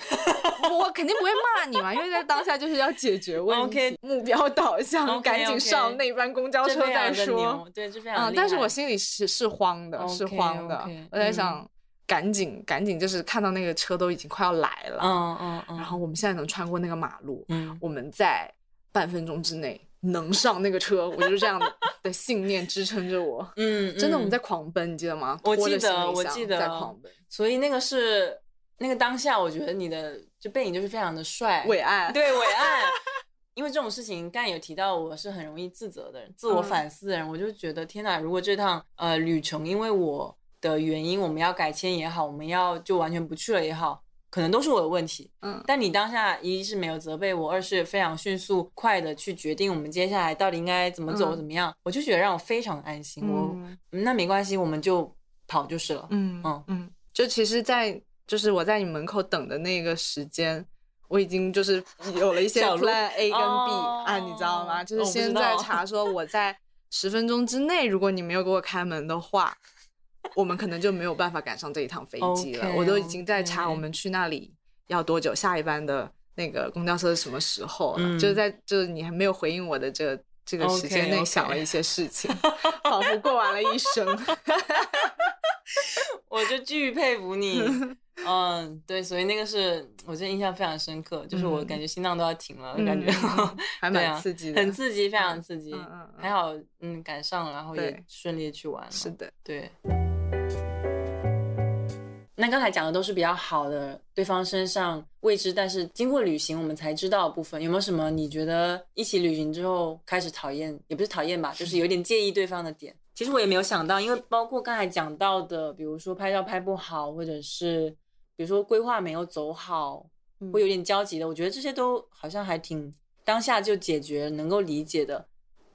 我肯定不会骂你嘛，因为在当下就是要解决问题目标导向赶紧上那班公交车再说牛。对，这非常嗯，但是我心里是是慌的，是慌的。我在嗯想，赶紧赶紧，就是看到那个车都已经快要来了，嗯嗯嗯，然后我们现在能穿过那个马路，嗯我们在半分钟之内能上那个车，我就是这样的 的信念支撑着我。嗯，真的，我们嗯在狂奔，你记得吗？我记得我记得在狂奔，所以那个是那个当下，我觉得你的就背影就是非常的帅，伟岸。对伟岸。因为这种事情，刚才有提到，我是很容易自责的人，自我嗯反思的人，我就觉得天哪！如果这趟呃旅程因为我的原因，我们要改签也好，我们要就完全不去了也好，可能都是我的问题。嗯但你当下一是没有责备我，二是非常迅速快的去决定我们接下来到底应该怎么走，嗯怎么样，我就觉得让我非常安心。我那没关系，我们就跑就是了。嗯嗯嗯，就其实在，就是我在你门口等的那个时间。我已经就是 有了一些 plan A 跟 B、哦啊，你知道吗？就是我不知先在查说 我在十分钟之内，如果你没有给我开门的话，我们可能就没有办法赶上这一趟飞机了。我都已经在查我们去那里要多久，下一班的那个公交车是什么时候了。嗯就是在就是你还没有回应我的这个这个时间内想了一些事情仿佛过完了一生。我就巨佩服你，嗯，对，所以那个是我觉得印象非常深刻，就是我感觉心脏都要停了，感觉 还蛮刺激的，很刺激，非常刺激。还好，嗯，赶上了，然后也顺利地去玩了。是的，对。那刚才讲的都是比较好的，对方身上未知，但是经过旅行我们才知道的部分。有没有什么你觉得一起旅行之后开始讨厌，也不是讨厌吧，就是有点介意对方的点？其实我也没有想到，因为包括刚才讲到的，比如说拍照拍不好，或者是比如说规划没有走好，嗯会有点焦急的。我觉得这些都好像还挺当下就解决，能够理解的。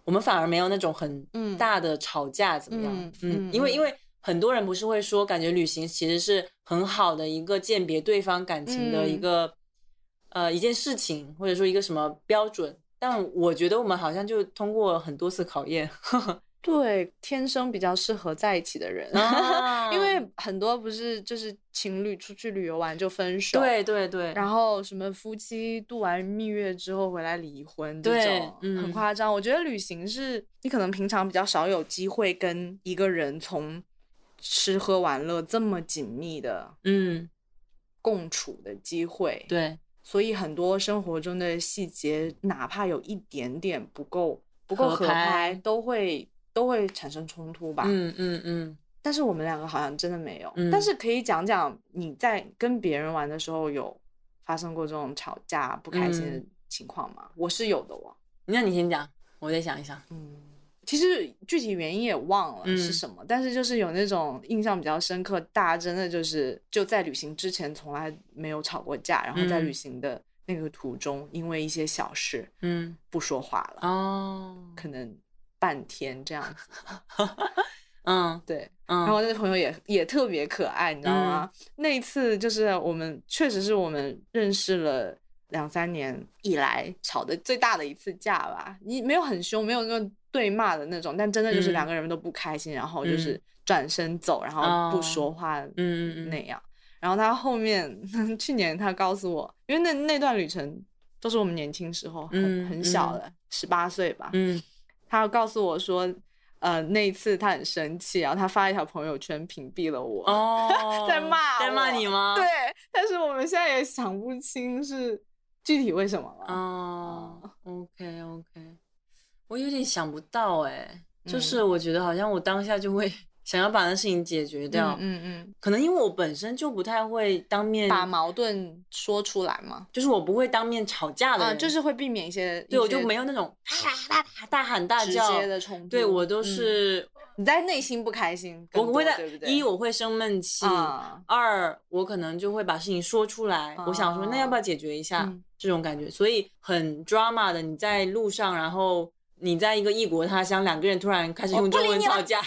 我们反而没有那种很嗯大的吵架，怎么样？嗯因为因为很多人不是会说，感觉旅行其实是很好的一个鉴别对方感情的一嗯个、呃一件事情，或者说一个什么标准。但我觉得我们好像就通过很多次考验，对，天生比较适合在一起的人，啊 因为很多不是就是情侣出去旅游完就分手，，对对对，然后什么夫妻度完蜜月之后回来离婚这对种，嗯。很夸张。我觉得旅行是你可能平常比较少有机会跟一个人从吃喝玩乐这么紧密的嗯，共处的机会，对，所以很多生活中的细节，哪怕有一点点不够不够合合，拍都会都会产生冲突吧。嗯嗯嗯，但是我们两个好像真的没有。嗯但是可以讲讲你在跟别人玩的时候有发生过这种吵架不开心的嗯情况吗？我是有的哦。那你先讲，我再想一想。嗯，其实具体原因也忘了嗯是什么，但是就是有那种印象比较深刻，大家真的就是就在旅行之前从来没有吵过架，然后在嗯旅行的那个途中，因为一些小事嗯，不说话了，哦，可能半天这样子。嗯对，嗯，然后那个朋友也也特别可爱，你知道吗？那一次就是我们确实是我们认识了两三年以来吵的最大的一次架吧。你没有很凶，没有那种对骂的那种，但真的就是嗯两个人都不开心，然后就是嗯转身走，然后不哦说话嗯那样。然后他后面 去年他告诉我，因为那那段旅程都是我们年轻时候很、嗯很小嗯的，十八岁吧，嗯，他告诉我说，呃，那一次他很生气，然后他发一条朋友圈屏蔽了我。哦，在骂在骂你吗？对，但是我们现在也想不清是具体为什么了。哦，OK OK，我有点想不到哎，就是嗯我觉得好像我当下就会想要把那事情解决掉，嗯嗯可能因为我本身就不太会当面嗯，把矛盾说出来嘛，就是我不会当面吵架的啊，就是会避免一些，对我就没有那种大大大喊大直叫接的冲突。对我都嗯是，你在内心不开心我会在？一我会生闷气，啊二我可能就会把事情说出来，我想说那要不要解决一下、嗯这种感觉，所以很 drama 的。你在路上，然后你在一个异国他乡，两个人突然开始用中文吵架，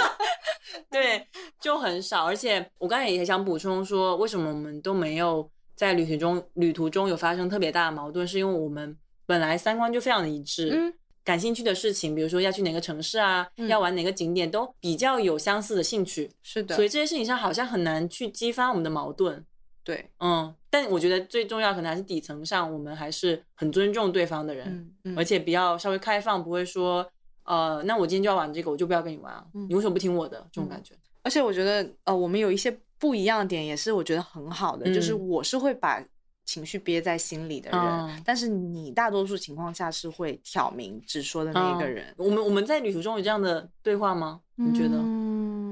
对，就很少。而且我刚才也想补充说，为什么我们都没有在旅途中旅途中有发生特别大的矛盾，是因为我们本来三观就非常的一致，嗯，感兴趣的事情，比如说要去哪个城市啊，嗯。要玩哪个景点，都比较有相似的兴趣。是的，所以这些事情上好像很难去激发我们的矛盾，对，嗯，但我觉得最重要可能还是底层上，我们还是很尊重对方的人，嗯嗯，而且比较稍微开放，不会说，呃，那我今天就要玩这个，我就不要跟你玩啊，嗯你为什么不听我的？这种嗯感觉，而且我觉得，呃，我们有一些不一样的点，也是我觉得很好的，就是嗯我是会把情绪憋在心里的人，嗯但是你大多数情况下是会挑明直说的那一个嗯人。我们我们在旅途中有这样的对话吗？你觉得？嗯，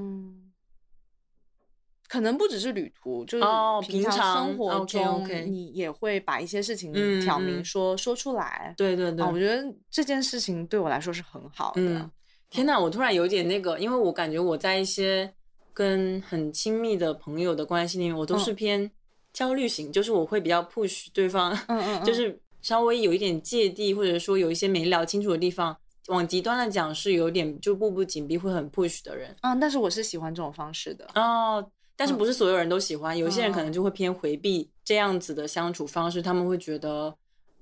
可能不只是旅途，就是哦平常生活中，你也会把一些事情嗯挑明嗯说、说出来。对对对，啊，我觉得这件事情对我来说是很好的。嗯，天呐，我突然有点那个，因为我感觉我在一些跟很亲密的朋友的关系里面，我都是偏焦虑型，就是我会比较 push 对方，就是稍微有一点芥蒂，或者说有一些没聊清楚的地方，往极端的讲是有点就步步紧逼，会很 push 的人。嗯，但是我是喜欢这种方式的。哦，但是不是所有人都喜欢，有些人可能嗯就会偏回避这样子的相处方式，他们会觉得，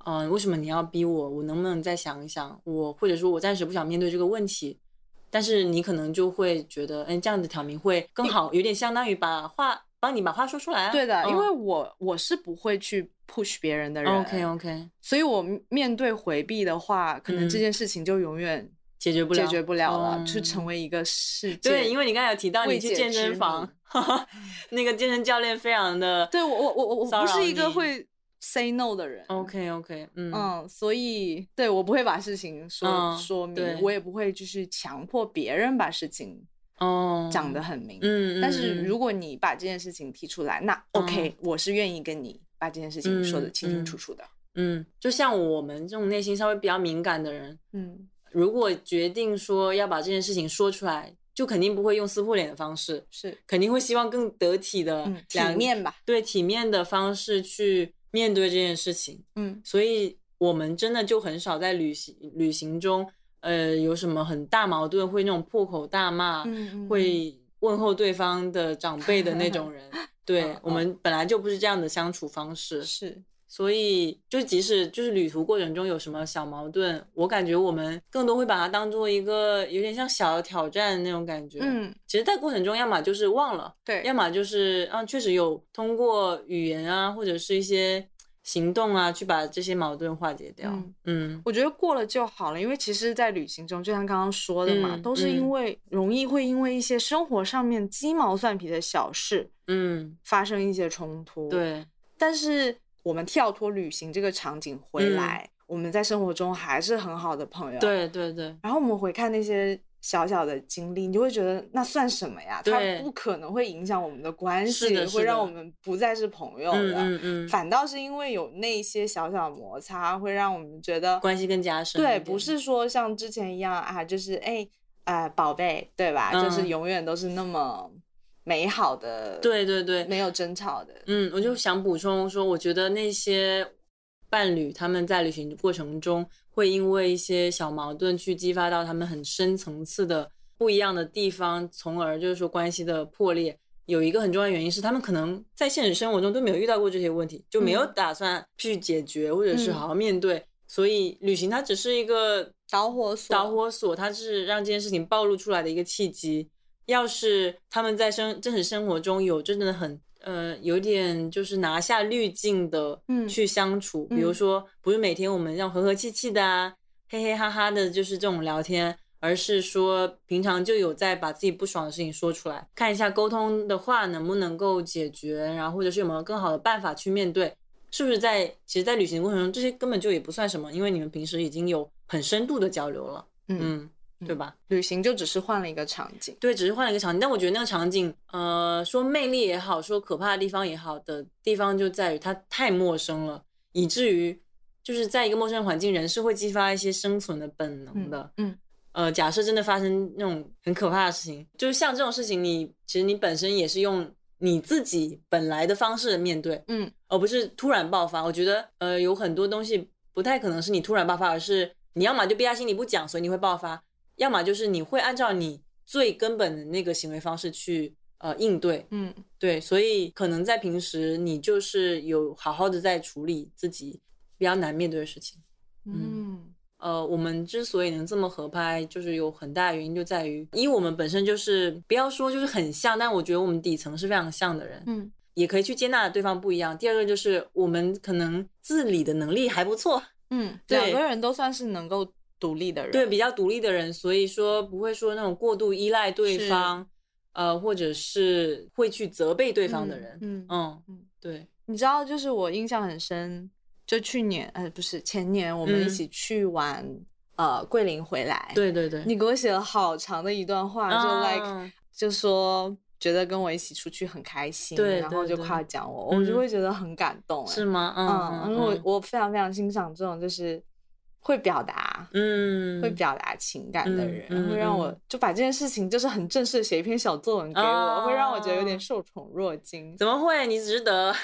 嗯、为什么你要逼我？我能不能再想一想？我或者说我暂时不想面对这个问题，但是你可能就会觉得，哎，这样子挑明会更好，有点相当于把话帮你把话说出来啊。对的，因嗯为我我是不会去 push 别人的人。OK OK 所以我面对回避的话，可能这嗯件事情就永远解决不了，解决不了了，嗯就成为一个事件。对，因为你刚才有提到你去健身房谜，那个健身教练非常的对我我我我我不是一个会 say no 的人。OK OK，嗯。嗯，所以对我不会把事情说、嗯说明对，我也不会就是强迫别人把事情哦。讲得很明。嗯，但是嗯。如果你把这件事情提出来，那 OK，、我是愿意跟你把这件事情说的清清楚楚的。嗯，就像我们这种内心稍微比较敏感的人，嗯，如果决定说要把这件事情说出来，就肯定不会用撕破脸的方式，是，肯定会希望更得体的、嗯，体两面吧。对体面的方式去面对这件事情。嗯所以我们真的就很少在旅行旅行中，呃，有什么很大矛盾，会那种破口大骂，会问候对方的长辈的那种人。对嗯我们本来就不是这样的相处方式，是，所以就即使就是旅途过程中有什么小矛盾，我感觉我们更多会把它当做一个有点像小的挑战那种感觉。，嗯，其实，在过程中要么就是忘了，对，要么就是啊，确实有通过语言啊，或者是一些行动啊，去把这些矛盾化解掉。嗯嗯我觉得过了就好了，因为其实，在旅行中，就像刚刚说的嘛，嗯都是因嗯为容易会因为一些生活上面鸡毛蒜皮的小事嗯，发生一些冲突。，对，但是我们跳脱旅行这个场景回嗯来，我们在生活中还是很好的朋友。，对对对，然后我们回看那些小小的经历，你就会觉得那算什么呀？它不可能会影响我们的关是系，的是的会让我们不再是朋友嗯的。嗯嗯，反倒是因为有那些小小摩擦，会让我们觉得关系更加深对，不是说像之前一样啊，就是哎，呃，宝贝，对吧？就是嗯永远都是那么美好的，，对对对，没有争吵的。嗯，我就想补充说，我觉得那些伴侣他们在旅行过程中会因为一些小矛盾去激发到他们很深层次的不一样的地方，从而就是说关系的破裂。有一个很重要的原因是，他们可能在现实生活中都没有遇到过这些问题，就没有嗯打算去解决或者是嗯好好面对。所以旅行它只是一个导火索导火索，它是让这件事情暴露出来的一个契机。要是他们在生真实生活中有真的很呃有点就是拿下滤镜的嗯去相处，比如嗯说不是每天我们要和和气气的啊，嘿嘿哈哈的，就是这种聊天，而是说平常就有在把自己不爽的事情说出来，看一下沟通的话能不能够解决，然后或者是有没有更好的办法去面对。是不是在其实，在旅行过程中，这些根本就也不算什么，因为你们平时已经有很深度的交流了，嗯，嗯，对吧？旅行就只是换了一个场景。对，只是换了一个场景，但我觉得那个场景，呃，说魅力也好，说可怕的地方也好的地方就在于它太陌生了，以至于就是在一个陌生的环境，人是会激发一些生存的本能的。嗯呃，假设真的发生那种很可怕的事情，就是像这种事情你，其实你本身也是用你自己本来的方式面对，嗯而不是突然爆发。我觉得，呃，有很多东西不太可能是你突然爆发，而是你要么就憋在心里不讲，所以你会爆发；要么就是你会按照你最根本的那个行为方式去呃应对。嗯对，所以可能在平时你就是有好好的在处理自己比较难面对的事情。嗯呃，我们之所以能这么合拍，就是有很大的原因就在于，一我们本身就是不要说就是很像，但我觉得我们底层是非常像的人，嗯也可以去接纳对方不一样。第二个就是我们可能自理的能力还不错，嗯，对两个人都算是能够独立的人。对，比较独立的人，所以说不会说那种过度依赖对方，呃，或者是会去责备对方的人。嗯，嗯嗯对，你知道，就是我印象很深，就去年呃不是前年，我们一嗯起去玩、呃桂林回来。，对对对，你给我写了好长的一段话，就 like、嗯就说觉得跟我一起出去很开心，对然后就夸奖我，我就嗯会觉得很感动。哎是吗？嗯嗯，因为我嗯我非常非常欣赏这种就是会表达。嗯，会表达情感的嗯人，嗯会让我嗯就把这件事情就是很正式地写一篇小作文给我，哦会让我觉得有点受宠若惊。怎么会？你值得。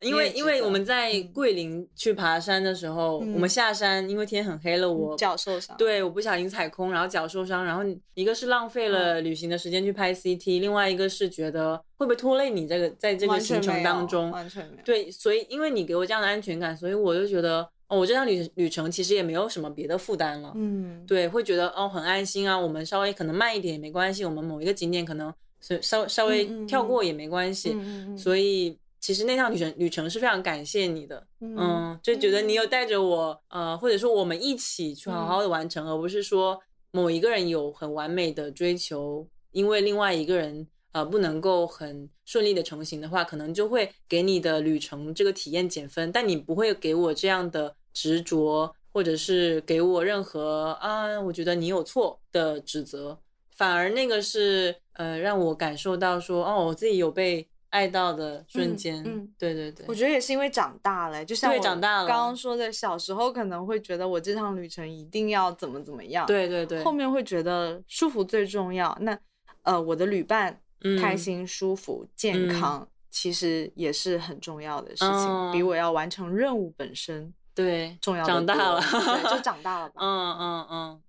因为因为我们在嗯桂林去爬山的时候，嗯我们下山，因为天很黑了，我脚受伤，对我不小心踩空，然后脚受伤，然后一个是浪费嗯了旅行的时间去拍 CT，、另外一个是觉得会不会拖累你这个在这个行程完全没有当中，完全没有。对，所以因为你给我这样的安全感，所以我就觉得哦，我这趟旅旅程其实也没有什么别的负担了，嗯，对，会觉得哦很安心啊，我们稍微可能慢一点也没关系，我们某一个景点可能是稍稍微跳过也没关系，嗯嗯嗯。所以其实那趟旅程旅程是非常感谢你的，嗯。嗯，就觉得你有带着我，呃，或者说我们一起去好好的完成，而不是说某一个人有很完美的追求，因为另外一个人呃不能够很顺利的成型的话，可能就会给你的旅程这个体验减分，但你不会给我这样的执着，或者是给我任何啊，我觉得你有错的指责，反而那个是呃让我感受到说，哦，我自己有被爱到的瞬间，嗯。对对对，我觉得也是因为长大了，就像对我刚刚说的，小时候可能会觉得我这趟旅程一定要怎么怎么样，，对对对，后面会觉得舒服最重要。那呃，我的旅伴嗯开心、舒服、健康，其实也是很重要的事情，嗯。比我要完成任务本身对重要长大了，对，就长大了 吧。嗯嗯嗯。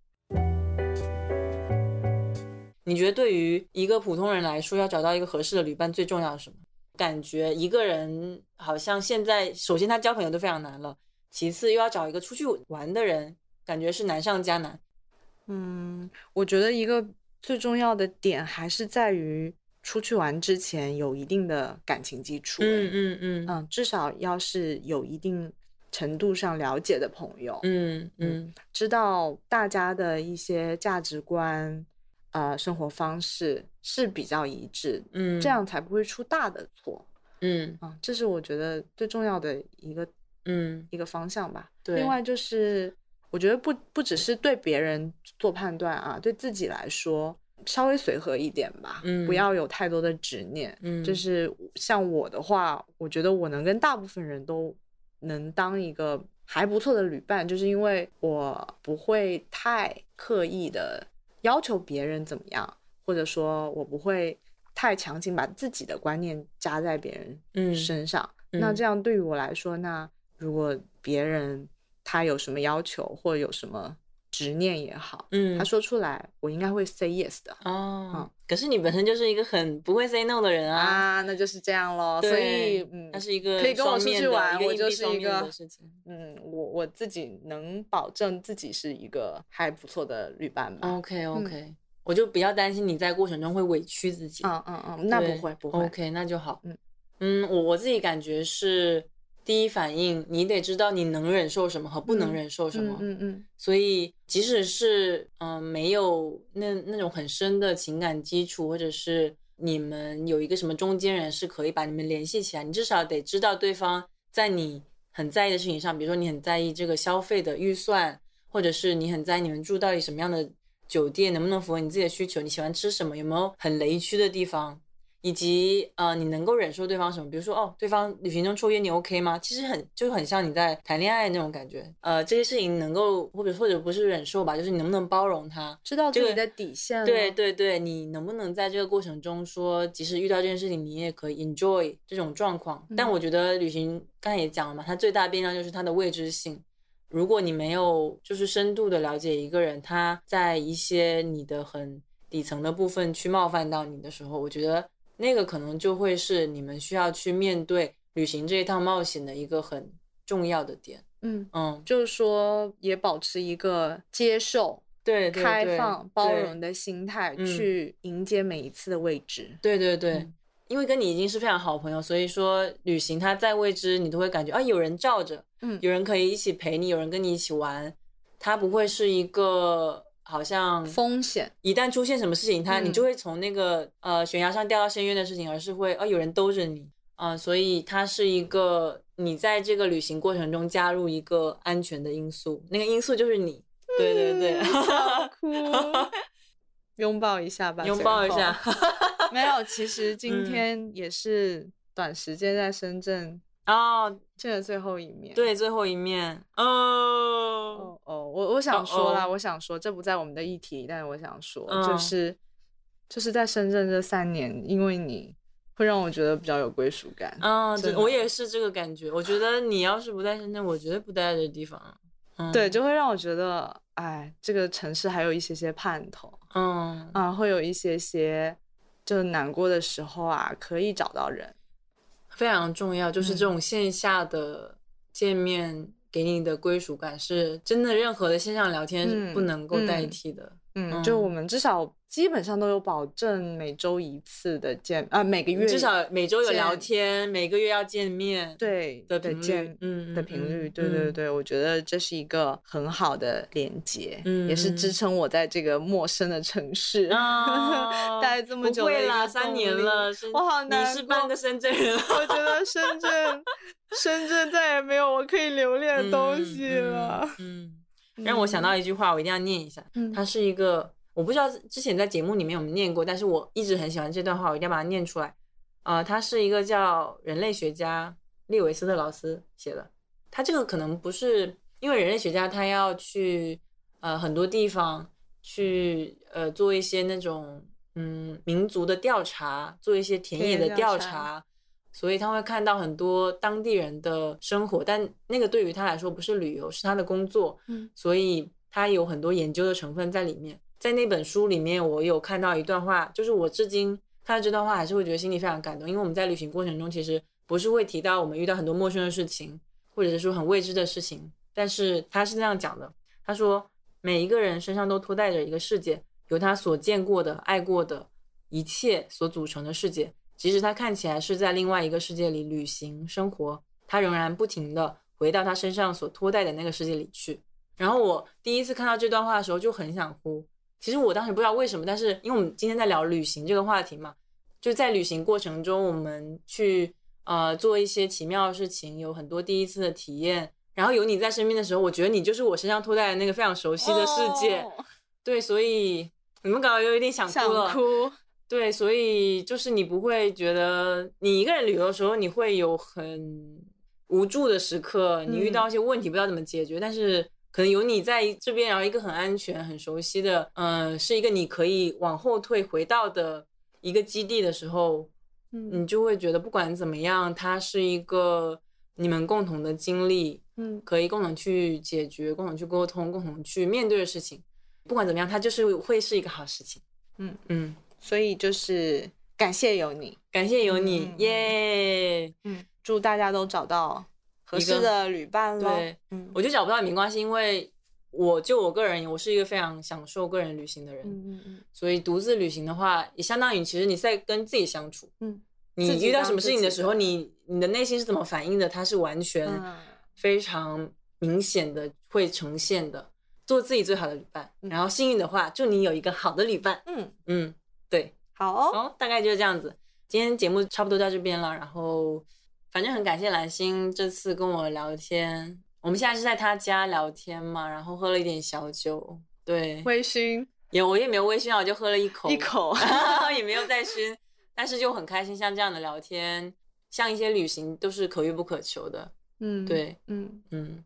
你觉得对于一个普通人来说，要找到一个合适的旅伴最重要是什么？感觉一个人好像现在，首先他交朋友都非常难了，其次又要找一个出去玩的人，感觉是难上加难。嗯，我觉得一个最重要的点还是在于出去玩之前有一定的感情基础。嗯嗯嗯嗯，至少要是有一定程度上了解的朋友，嗯嗯知道大家的一些价值观、呃生活方式是比较一致，嗯，这样才不会出大的错。嗯啊、这是我觉得最重要的一个嗯一个方向吧。对另外就是，我觉得不不只是对别人做判断啊，对自己来说稍微随和一点吧，嗯不要有太多的执念。嗯，就是像我的话，我觉得我能跟大部分人都能当一个还不错的旅伴，就是因为我不会太刻意的要求别人怎么样，或者说我不会太强行把自己的观念加在别人嗯身上。那嗯这样对于我来说，那如果别人他有什么要求或者有什么执念也好，嗯他说出来，我应该会 say yes 的。哦，可是你本身就是一个很不会 say no 的人啊。啊，那就是这样咯。所以，嗯，他是一个可以跟我出去玩，我就是一个。嗯，我我自己能保证自己是一个还不错的旅伴吧。OK OK，、我就比较担心你在过程中会委屈自己。嗯嗯嗯，那不会不会。OK，那就好。嗯嗯，我我自己感觉是第一反应，你得知道你能忍受什么和不能嗯忍受什么。嗯嗯嗯所以，即使是嗯、呃没有那那种很深的情感基础，或者是你们有一个什么中间人是可以把你们联系起来，你至少得知道对方在你很在意的事情上，比如说你很在意这个消费的预算，或者是你很在意你们住到底什么样的酒店，能不能符合你自己的需求，你喜欢吃什么，有没有很雷区的地方。以及呃，你能够忍受对方什么？比如说，哦，对方旅行中抽烟，你 OK 吗？其实很就很像你在谈恋爱那种感觉。呃，这些事情能够或者或者不是忍受吧，就是你能不能包容他？知道这个自己的底线了。对对对，你能不能在这个过程中说，即使遇到这件事情，你也可以 enjoy 这种状况？但嗯我觉得旅行刚才也讲了嘛，它最大变量就是它的未知性。如果你没有就是深度的了解一个人，他在一些你的很底层的部分去冒犯到你的时候，我觉得那个可能就会是你们需要去面对旅行这一趟冒险的一个很重要的点。嗯，嗯，就是说也保持一个接受、对对对开放、包容的心态嗯去迎接每一次的未知。对对对，嗯因为跟你已经是非常好的朋友，所以说旅行它在未知，你都会感觉啊有人罩着，嗯有人可以一起陪你，有人跟你一起玩，它不会是一个好像风险，一旦出现什么事情，他、你嗯。就会从那个呃悬崖上掉到深渊的事情，而是会啊有人兜着你。啊、所以它是一个你在这个旅行过程中加入一个安全的因素，那个因素就是你，对对对，想 哭，拥抱一下吧，拥抱一下。没有，其实今嗯。天也是短时间在深圳哦，见了最后一面。对，最后一面，哦，哦哦，我我想说啦我想说，这不在我们的议题，但是我想说，嗯就是就是在深圳这三年，因为你会让我觉得比较有归属感。啊，真的这我也是这个感觉。我觉得你要是不在深圳，我绝对不待在这地方。嗯，对，就会让我觉得，哎，这个城市还有一些些盼头嗯啊，会有一些些就难过的时候啊，可以找到人。非常重要，就是这嗯种线下的见面给你的归属感，是真的任何的线上聊天是不嗯能够代嗯替的。嗯，就我们至少基本上都有保证每周一次的见，啊，每个月至少每周有聊天，每个月要见面，对的频率，嗯的频率，对对对，我觉得这是一个很好的连接，嗯，也是支撑我在这个陌生的城市 待这么久，不会啦，三年了，我好难，你是半个深圳人，我觉得深圳，深圳再也没有我可以留恋的东西了，嗯。让我想到一句话，我一定要念一下。嗯，它是一个，我不知道之前在节目里面有没有念过，但是我一直很喜欢这段话，我一定要把它念出来。呃，它是一个叫人类学家利维斯特劳斯写的。他这个可能不是因为人类学家他要去呃很多地方去呃做一些那种嗯民族的调查，做一些田野的调查。所以他会看到很多当地人的生活，但那个对于他来说不是旅游，是他的工作。嗯，所以他有很多研究的成分在里面。在那本书里面，我有看到一段话，就是我至今看到这段话，还是会觉得心里非常感动。因为我们在旅行过程中，其实不是会提到我们遇到很多陌生的事情，或者是说很未知的事情，但是他是这样讲的：他说，每一个人身上都拖带着一个世界，由他所见过的、爱过的一切所组成的世界。即使他看起来是在另外一个世界里旅行生活，他仍然不停的回到他身上所托带的那个世界里去。然后我第一次看到这段话的时候就很想哭。其实我当时不知道为什么，但是因为我们今天在聊旅行这个话题嘛，就在旅行过程中，我们去呃做一些奇妙的事情，有很多第一次的体验。然后有你在身边的时候，我觉得你就是我身上托带的那个非常熟悉的世界。对，所以你们搞得有一点想哭了。对，所以就是你不会觉得你一个人旅游的时候，你会有很无助的时刻，你遇到一些问题不知道怎么解决，但是可能有你在这边，然后一个很安全、很熟悉的，嗯，是一个你可以往后退回到的一个基地的时候，嗯，你就会觉得不管怎么样，它是一个你们共同的经历，嗯，可以共同去解决、共同去沟通、共同去面对的事情，不管怎么样，它就是会是一个好事情，嗯。嗯。所以就是感谢有你，感谢有你，耶！嗯，祝大家都找到合适的旅伴喽。对，嗯，我就找不到也没关系，因为我就我个人，我是一个非常享受个人旅行的人。嗯嗯嗯。所以独自旅行的话，也相当于其实你在跟自己相处。嗯。你遇到什么事情的时候，你你的内心是怎么反应的？它是完全非常明显的会呈现的。做自己最好的旅伴，然后幸运的话，祝你有一个好的旅伴。嗯嗯。对，好哦，大概就是这样子。今天节目差不多到这边了，然后反正很感谢蓝星这次跟我聊天。我们现在是在他家聊天嘛，然后喝了一点小酒，对，微醺，也我也没有微醺啊，我就喝了一口，一口 也没有再醺，但是就很开心。像这样的聊天，像一些旅行都是可遇不可求的。嗯，对，嗯嗯。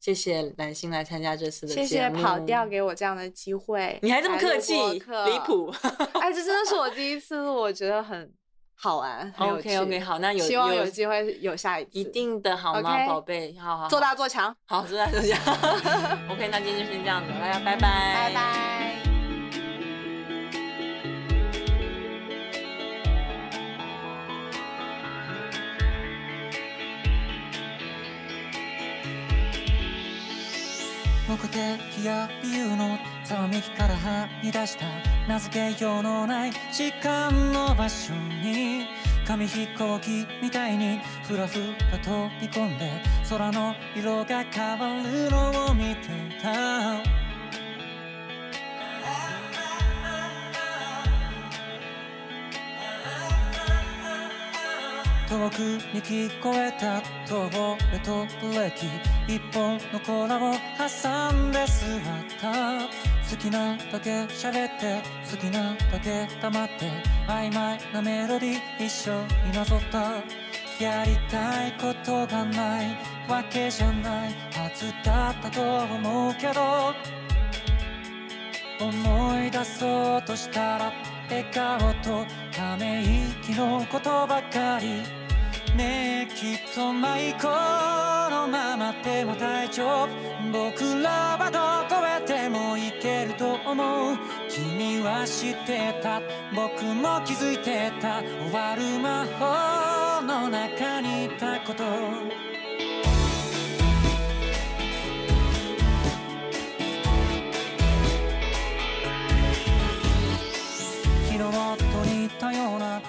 谢谢蓝星来参加这次的节目。谢谢跑调给我这样的机会。你还这么客气，离谱！哎，这真的是我第一次录，我觉得很好玩，OK OK，好，那有希望有机会有下一次，一定的好吗，宝贝？好好做大做强，好做大做强。OK，那今天就先这样子，大家拜拜，拜拜。目的や理由のざわめきからはみ出した名付けようのない時間の場所に紙飛行機みた。いにふらふら飛び込んで空の色が変わるのを見てた遠くに聞こえた遠吠えとブレーキ一本のコラを挟んで座った好きなだけ喋って好きなだけ黙って曖昧なメロディー一緒になぞった。やりたいことがないわけじゃないはずだったと思うけど思い出そうとしたら笑顔とため息のことばかり。ねえきっとマイコのままでも大丈夫僕らはどこへでも行けると思う。君は知ってた。僕も気づいてた。終わる魔法の中にいたこと。広がっと似たような